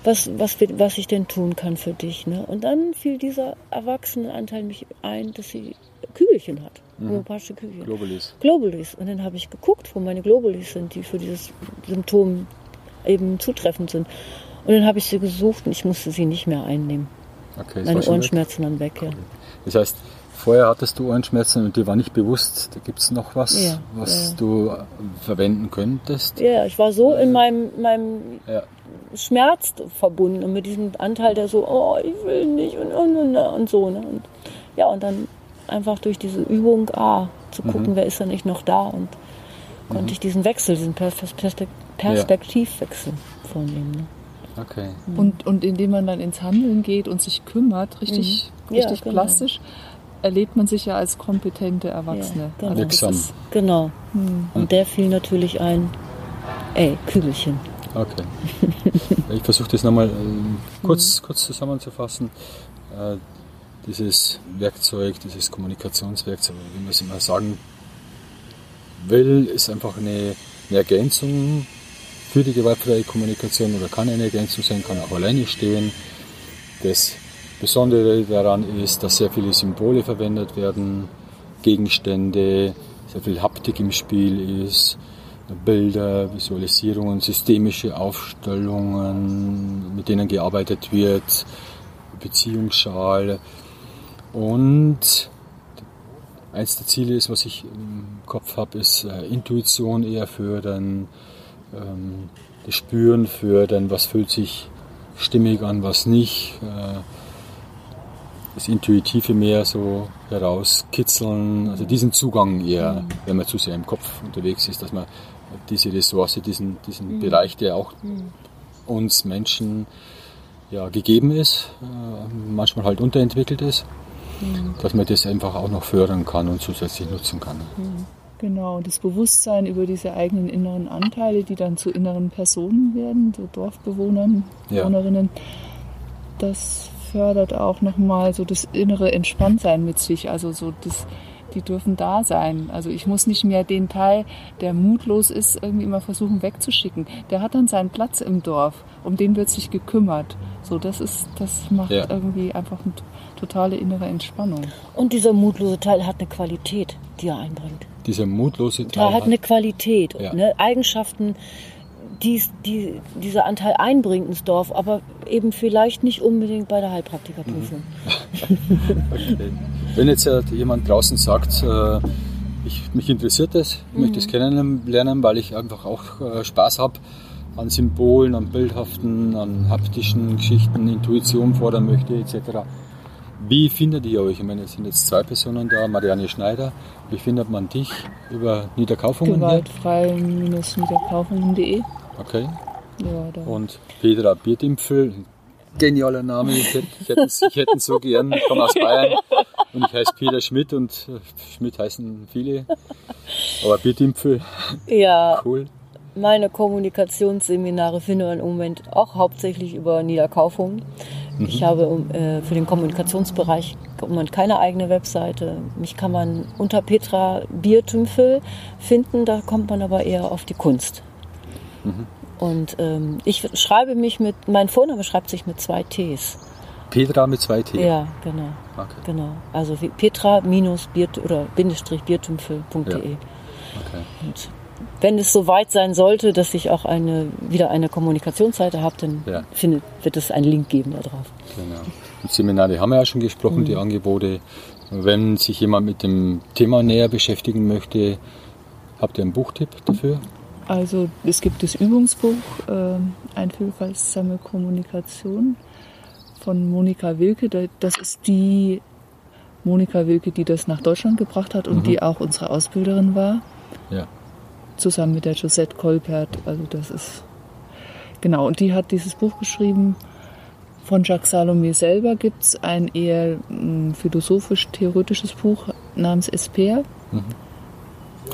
was, was, was ich denn tun kann für dich? Ne? Und dann fiel dieser Erwachsenenanteil mich ein, dass sie Kügelchen hat, homöopathische Kügelchen. Globulis. Globulis. Und dann habe ich geguckt, wo meine Globulis sind, die für dieses Symptom eben zutreffend sind. Und dann habe ich sie gesucht und ich musste sie nicht mehr einnehmen. Okay, Meine schon weg. Ohrenschmerzen dann weg, ja. Das heißt, vorher hattest du Ohrenschmerzen und dir war nicht bewusst, da gibt es noch was, Ja, was ja. du äh, verwenden könntest. Ja, ich war so in meinem, meinem Ja. Schmerz verbunden und mit diesem Anteil, der so, oh, ich will nicht und, und, und, und so. Ne? Und, ja, und dann einfach durch diese Übung, ah, zu gucken, wer ist denn nicht noch da und konnte ich diesen Wechsel, diesen Pers- Perspek- Perspektivwechsel vornehmen. Ne? Okay. Und, und indem man dann ins Handeln geht und sich kümmert, richtig, Mhm. Ja, richtig genau. plastisch, erlebt man sich ja als kompetente Erwachsene. Ja, genau. Also ist- Genau. Und der fiel natürlich ein, ey, Kügelchen. Okay. <laughs> Ich versuche das nochmal ähm, kurz, kurz zusammenzufassen. Äh, dieses Werkzeug, dieses Kommunikationswerkzeug, wie man es immer sagen will, ist einfach eine, eine Ergänzung für die gewaltfreie Kommunikation oder kann eine Ergänzung sein, kann auch alleine stehen. Das Besondere daran ist, dass sehr viele Symbole verwendet werden, Gegenstände, sehr viel Haptik im Spiel ist, Bilder, Visualisierungen, systemische Aufstellungen, mit denen gearbeitet wird, Beziehungsschal. Und eins der Ziele ist, was ich im Kopf habe, ist äh, Intuition eher fördern, ähm, das Spüren fördern, was fühlt sich stimmig an, was nicht. Äh, das Intuitive mehr so herauskitzeln, also diesen Zugang eher, wenn man zu sehr im Kopf unterwegs ist, dass man diese Ressource, diesen, diesen Bereich, der auch uns Menschen ja, gegeben ist, äh, manchmal halt unterentwickelt ist, dass man das einfach auch noch fördern kann und zusätzlich nutzen kann. Genau, das Bewusstsein über diese eigenen inneren Anteile, die dann zu inneren Personen werden, so Dorfbewohnern, Ja. Bewohnerinnen, das fördert auch nochmal so das innere Entspanntsein mit sich. Also so das, die dürfen da sein. Also ich muss nicht mehr den Teil, der mutlos ist, irgendwie immer versuchen wegzuschicken. Der hat dann seinen Platz im Dorf, um den wird sich gekümmert. So, das ist, das macht Ja. irgendwie einfach eine totale innere Entspannung. Und dieser mutlose Teil hat eine Qualität, die er einbringt. Dieser mutlose Der Teil hat eine Qualität, Ja. ne, Eigenschaften, die, die dieser Anteil einbringt ins Dorf, aber eben vielleicht nicht unbedingt bei der Heilpraktikerprüfung. <laughs> Okay. Wenn jetzt äh, jemand draußen sagt, äh, ich, mich interessiert das, ich möchte es kennenlernen, weil ich einfach auch äh, Spaß habe an Symbolen, an bildhaften, an haptischen Geschichten, Intuition fordern möchte etc. Wie findet ihr euch? Ich meine, es sind jetzt zwei Personen da, Marianne Schneider. Wie findet man dich? Über Niederkaufungen? Gewaltfrei-niederkaufungen.de. Okay. Ja, da. Und Petra Bierdimpfel, genialer Name, ich hätte ich hätte es ich hätte ihn so gern, ich komme aus Bayern und ich heiße Peter Schmidt und äh, Schmidt heißen viele, aber Bierdimpfel, Ja, cool. meine Kommunikationsseminare findet man im Moment auch hauptsächlich über Niederkaufungen. Ich habe äh, für den Kommunikationsbereich keine eigene Webseite. Mich kann man unter Petra Biertümpfel finden, da kommt man aber eher auf die Kunst. Und ähm, ich schreibe mich mit, mein Vorname schreibt sich mit zwei Ts. Petra mit zwei T. Ja, genau. Okay. Genau. Also wie Petra minus Bier oder Bindestrich Biertümpfel.de. Ja. Okay. Und wenn es so weit sein sollte, dass ich auch eine, wieder eine Kommunikationsseite habe, dann Ja. findet, wird es einen Link geben da drauf. Genau. Und Seminare haben wir ja schon gesprochen, die Angebote. Wenn sich jemand mit dem Thema näher beschäftigen möchte, habt ihr einen Buchtipp dafür? Also es gibt das Übungsbuch ähm, Einfühlungsame Kommunikation von Monika Wilke. Da- Das ist die Monika Wilke, die das nach Deutschland gebracht hat und die auch unsere Ausbilderin war, Ja. Zusammen mit der Josette Kolpert. Also das ist genau. Und die hat dieses Buch geschrieben. Von Jacques Salomé selber gibt es ein eher mm, philosophisch-theoretisches Buch namens Esper.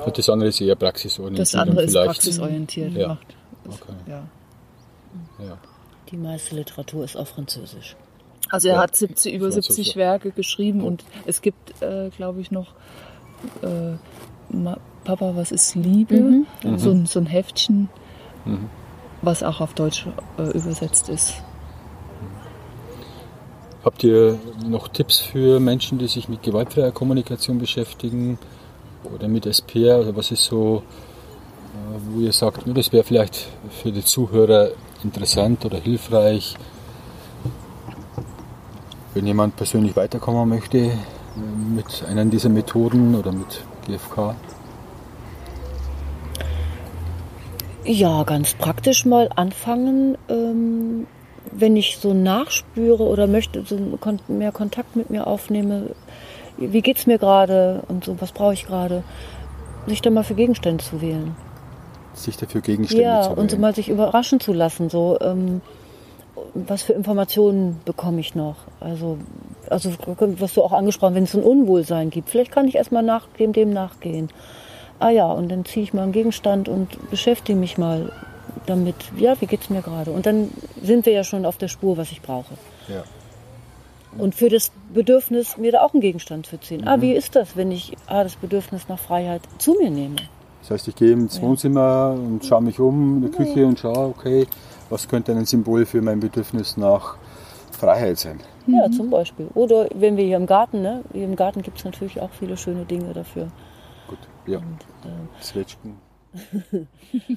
Und das andere ist eher praxisorientiert. Das andere ist praxisorientiert. Ja. Macht, Okay. ja. Ja. Die meiste Literatur ist auf Französisch. Also er Ja, hat 70, über Franzose. 70 Werke geschrieben und es gibt, äh, glaube ich, noch äh, Papa, was ist Liebe? So, ein, so ein Heftchen, was auch auf Deutsch äh, übersetzt ist. Habt ihr noch Tipps für Menschen, die sich mit gewaltfreier Kommunikation beschäftigen oder mit SPR? Also was ist so, äh, wo ihr sagt, "Ja, das wäre vielleicht für die Zuhörer interessant oder hilfreich, wenn jemand persönlich weiterkommen möchte äh, mit einer dieser Methoden oder mit GFK? Ja, ganz praktisch mal anfangen, ähm, wenn ich so nachspüre oder möchte, so mehr Kontakt mit mir aufnehme, wie geht's mir gerade und so, was brauche ich gerade, sich dann mal für Gegenstände zu wählen. Sich dafür Gegenstände Ja, zu und so wählen? mal sich überraschen zu lassen, so, ähm, was für Informationen bekomme ich noch? Also, also was du auch angesprochen, wenn es ein Unwohlsein gibt, vielleicht kann ich erstmal nach dem, dem nachgehen. Ah ja, und dann ziehe ich mal einen Gegenstand und beschäftige mich mal damit, ja, wie geht's mir gerade? Und dann sind wir ja schon auf der Spur, was ich brauche. Ja. Und für das Bedürfnis, mir da auch einen Gegenstand zu ziehen. Ah, wie ist das, wenn ich ah, das Bedürfnis nach Freiheit zu mir nehme? Das heißt, ich gehe ins Wohnzimmer und schaue mich um in der Küche und schaue, okay, was könnte ein Symbol für mein Bedürfnis nach Freiheit sein? Ja, zum Beispiel. Oder wenn wir hier im Garten, ne? Hier im Garten gibt es natürlich auch viele schöne Dinge dafür. Gut, ja. Zwetschgen. <laughs>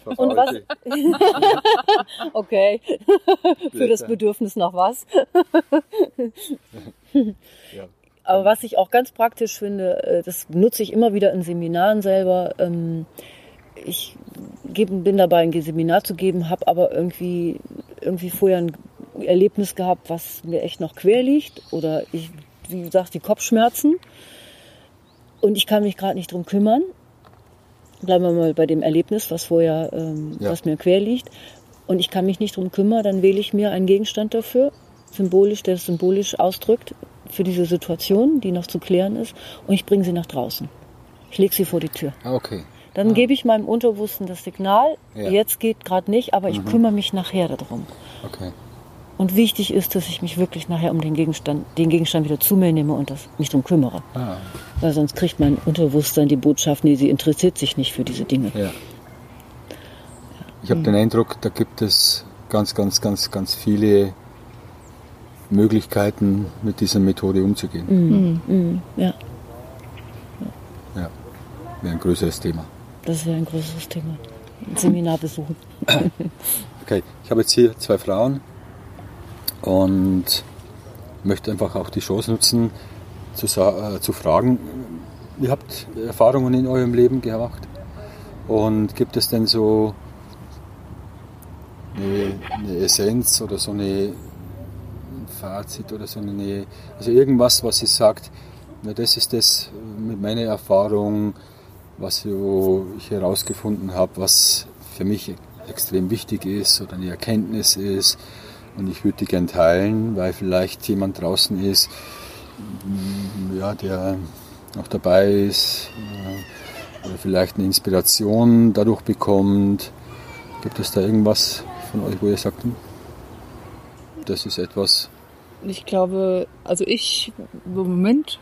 Und was? <laughs> Okay. <laughs> Für das. Bedürfnis nach was? Ja. Aber was ich auch ganz praktisch finde, äh, das nutze ich immer wieder in Seminaren selber. Ich bin dabei, ein Seminar zu geben, habe aber irgendwie, irgendwie vorher ein Erlebnis gehabt, was mir echt noch quer liegt. Oder ich, wie gesagt, die Kopfschmerzen. Und ich kann mich gerade nicht drum kümmern. Bleiben wir mal bei dem Erlebnis, was vorher, ähm, Ja. was mir quer liegt. Und ich kann mich nicht drum kümmern, dann wähle ich mir einen Gegenstand dafür, symbolisch, der es symbolisch ausdrückt, für diese Situation, die noch zu klären ist. Und ich bringe sie nach draußen. Ich lege sie vor die Tür. Ah, okay. Dann gebe ich meinem Unterbewussten das Signal, Ja. jetzt geht gerade nicht, aber ich kümmere mich nachher darum. Okay. Und wichtig ist, dass ich mich wirklich nachher um den Gegenstand, den Gegenstand wieder zu mir nehme und das, mich darum kümmere. Ah, Weil sonst kriegt mein Unterbewusstsein die Botschaft, nee, sie interessiert sich nicht für diese Dinge. ja. Ich habe den Eindruck, da gibt es ganz, ganz, ganz, ganz viele Möglichkeiten, mit dieser Methode umzugehen. Mhm, ja, Ja. Wäre ein größeres Thema. Das wäre ein größeres Thema. Seminar besuchen. <coughs> Okay, ich habe jetzt hier zwei Frauen und möchte einfach auch die Chance nutzen, zu, äh, zu fragen, ihr habt Erfahrungen in eurem Leben gemacht und gibt es denn so eine, eine Essenz oder so eine ein Fazit oder so eine, also irgendwas, was ihr sagt, na, das ist das mit meiner Erfahrung, was ich herausgefunden habe, was für mich extrem wichtig ist oder eine Erkenntnis ist und ich würde die gern teilen, weil vielleicht jemand draußen ist, mm, ja, der noch dabei ist äh, oder vielleicht eine Inspiration dadurch bekommt. Gibt es da irgendwas von euch, wo ihr sagt, hm, das ist etwas, Ich glaube, also ich, im Moment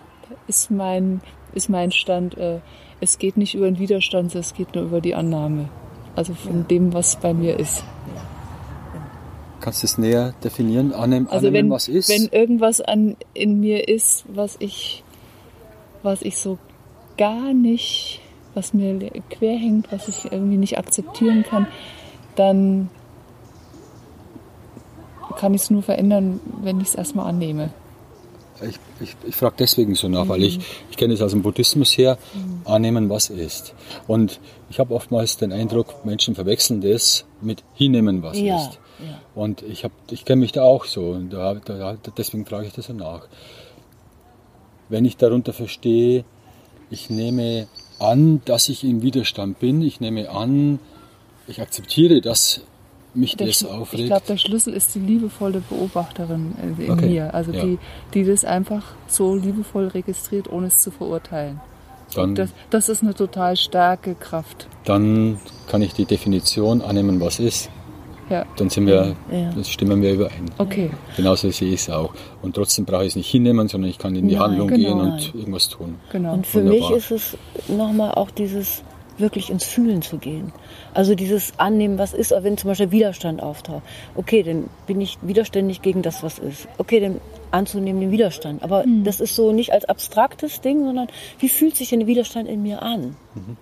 ist mein, ist mein Stand, äh, es geht nicht über den Widerstand, es geht nur über die Annahme. Also von dem, was bei mir ist. kannst du es näher definieren, annehmen, Also annehmen wenn, was ist? wenn irgendwas an, in mir ist, was ich, was ich so gar nicht was mir quer hängt, was ich irgendwie nicht akzeptieren kann, dann kann ich es nur verändern, wenn ich es erstmal annehme. Ich, ich, ich frage deswegen so nach, mhm. weil ich, ich kenne es aus dem Buddhismus her, mhm. annehmen, was ist. Und ich habe oftmals den Eindruck, Menschen verwechseln das mit hinnehmen, was ja, ist. Ja. Und ich, ich kenne mich da auch so. Und da, da, deswegen frage ich das so nach. Wenn ich darunter verstehe, ich nehme an, dass ich im Widerstand bin, ich nehme an, ich akzeptiere, dass mich der das aufregt. Ich glaube, der Schlüssel ist die liebevolle Beobachterin in okay. mir, also ja. die, die das einfach so liebevoll registriert, ohne es zu verurteilen. Dann, das, das ist eine total starke Kraft. Dann kann ich die Definition annehmen, was ist. Ja. Dann sind wir, ja. stimmen wir überein. Okay. Genauso sehe ich es auch. Und trotzdem brauche ich es nicht hinnehmen, sondern ich kann in die Nein, Handlung genau. gehen und irgendwas tun. Genau. Und für Wunderbar. mich ist es nochmal auch dieses wirklich ins Fühlen zu gehen. Also dieses Annehmen, was ist, wenn zum Beispiel Widerstand auftaucht. Okay, dann bin ich widerständig gegen das, was ist. Okay, dann anzunehmen den Widerstand. Aber mhm. das ist so nicht als abstraktes Ding, sondern wie fühlt sich denn der Widerstand in mir an? Mhm.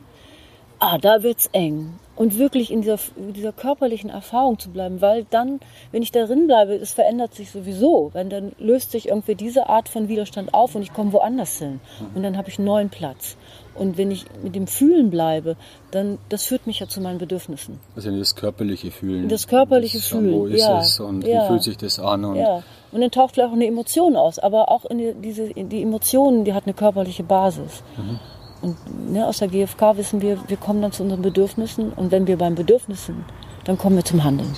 Ah, da wird's eng und wirklich in dieser, dieser körperlichen Erfahrung zu bleiben, weil dann, wenn ich darin bleibe, es verändert sich sowieso, weil dann löst sich irgendwie diese Art von Widerstand auf und ich komme woanders hin und dann habe ich einen neuen Platz. Und wenn ich mit dem Fühlen bleibe, dann das führt mich ja zu meinen Bedürfnissen. Also das körperliche Fühlen. Das körperliche das, Fühlen. Wo ist ja, es und ja, wie fühlt sich das an? Und ja. Und dann taucht vielleicht auch eine Emotion aus, aber auch in die, diese, die Emotionen, die hat eine körperliche Basis. Mhm. Und ne, aus der GfK wissen wir, wir kommen dann zu unseren Bedürfnissen und wenn wir beim Bedürfnis sind, dann kommen wir zum Handeln.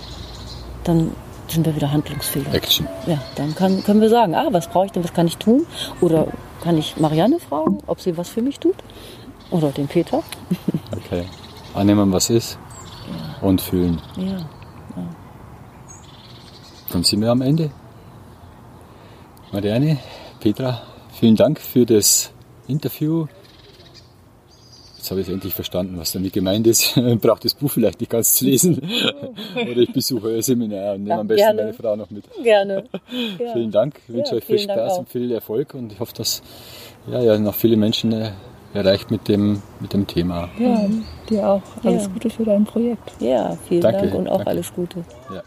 Dann sind wir wieder handlungsfähig. Action. Ja, dann kann, können wir sagen, ah, was brauche ich denn, was kann ich tun? Oder kann ich Marianne fragen, ob sie was für mich tut? Oder den Peter? <laughs> Okay. Annehmen, was ist ja. und fühlen. Ja. ja. Dann sind wir am Ende. Marianne, Petra, vielen Dank für das Interview. Jetzt habe ich endlich verstanden, was damit gemeint ist. <laughs> Ich brauche das Buch vielleicht nicht ganz zu lesen. <laughs> Oder ich besuche euer Seminar und nehme ja, am besten gerne. meine Frau noch mit. Gerne. <laughs> Ja. vielen Dank. Ich wünsche ja, euch viel Spaß und viel Erfolg und ich hoffe, dass ja, ja, noch viele Menschen äh, erreicht mit dem, mit dem Thema. Ja, dir auch. Alles Gute für dein Projekt. Ja, vielen danke, Dank und auch danke. alles Gute. Ja.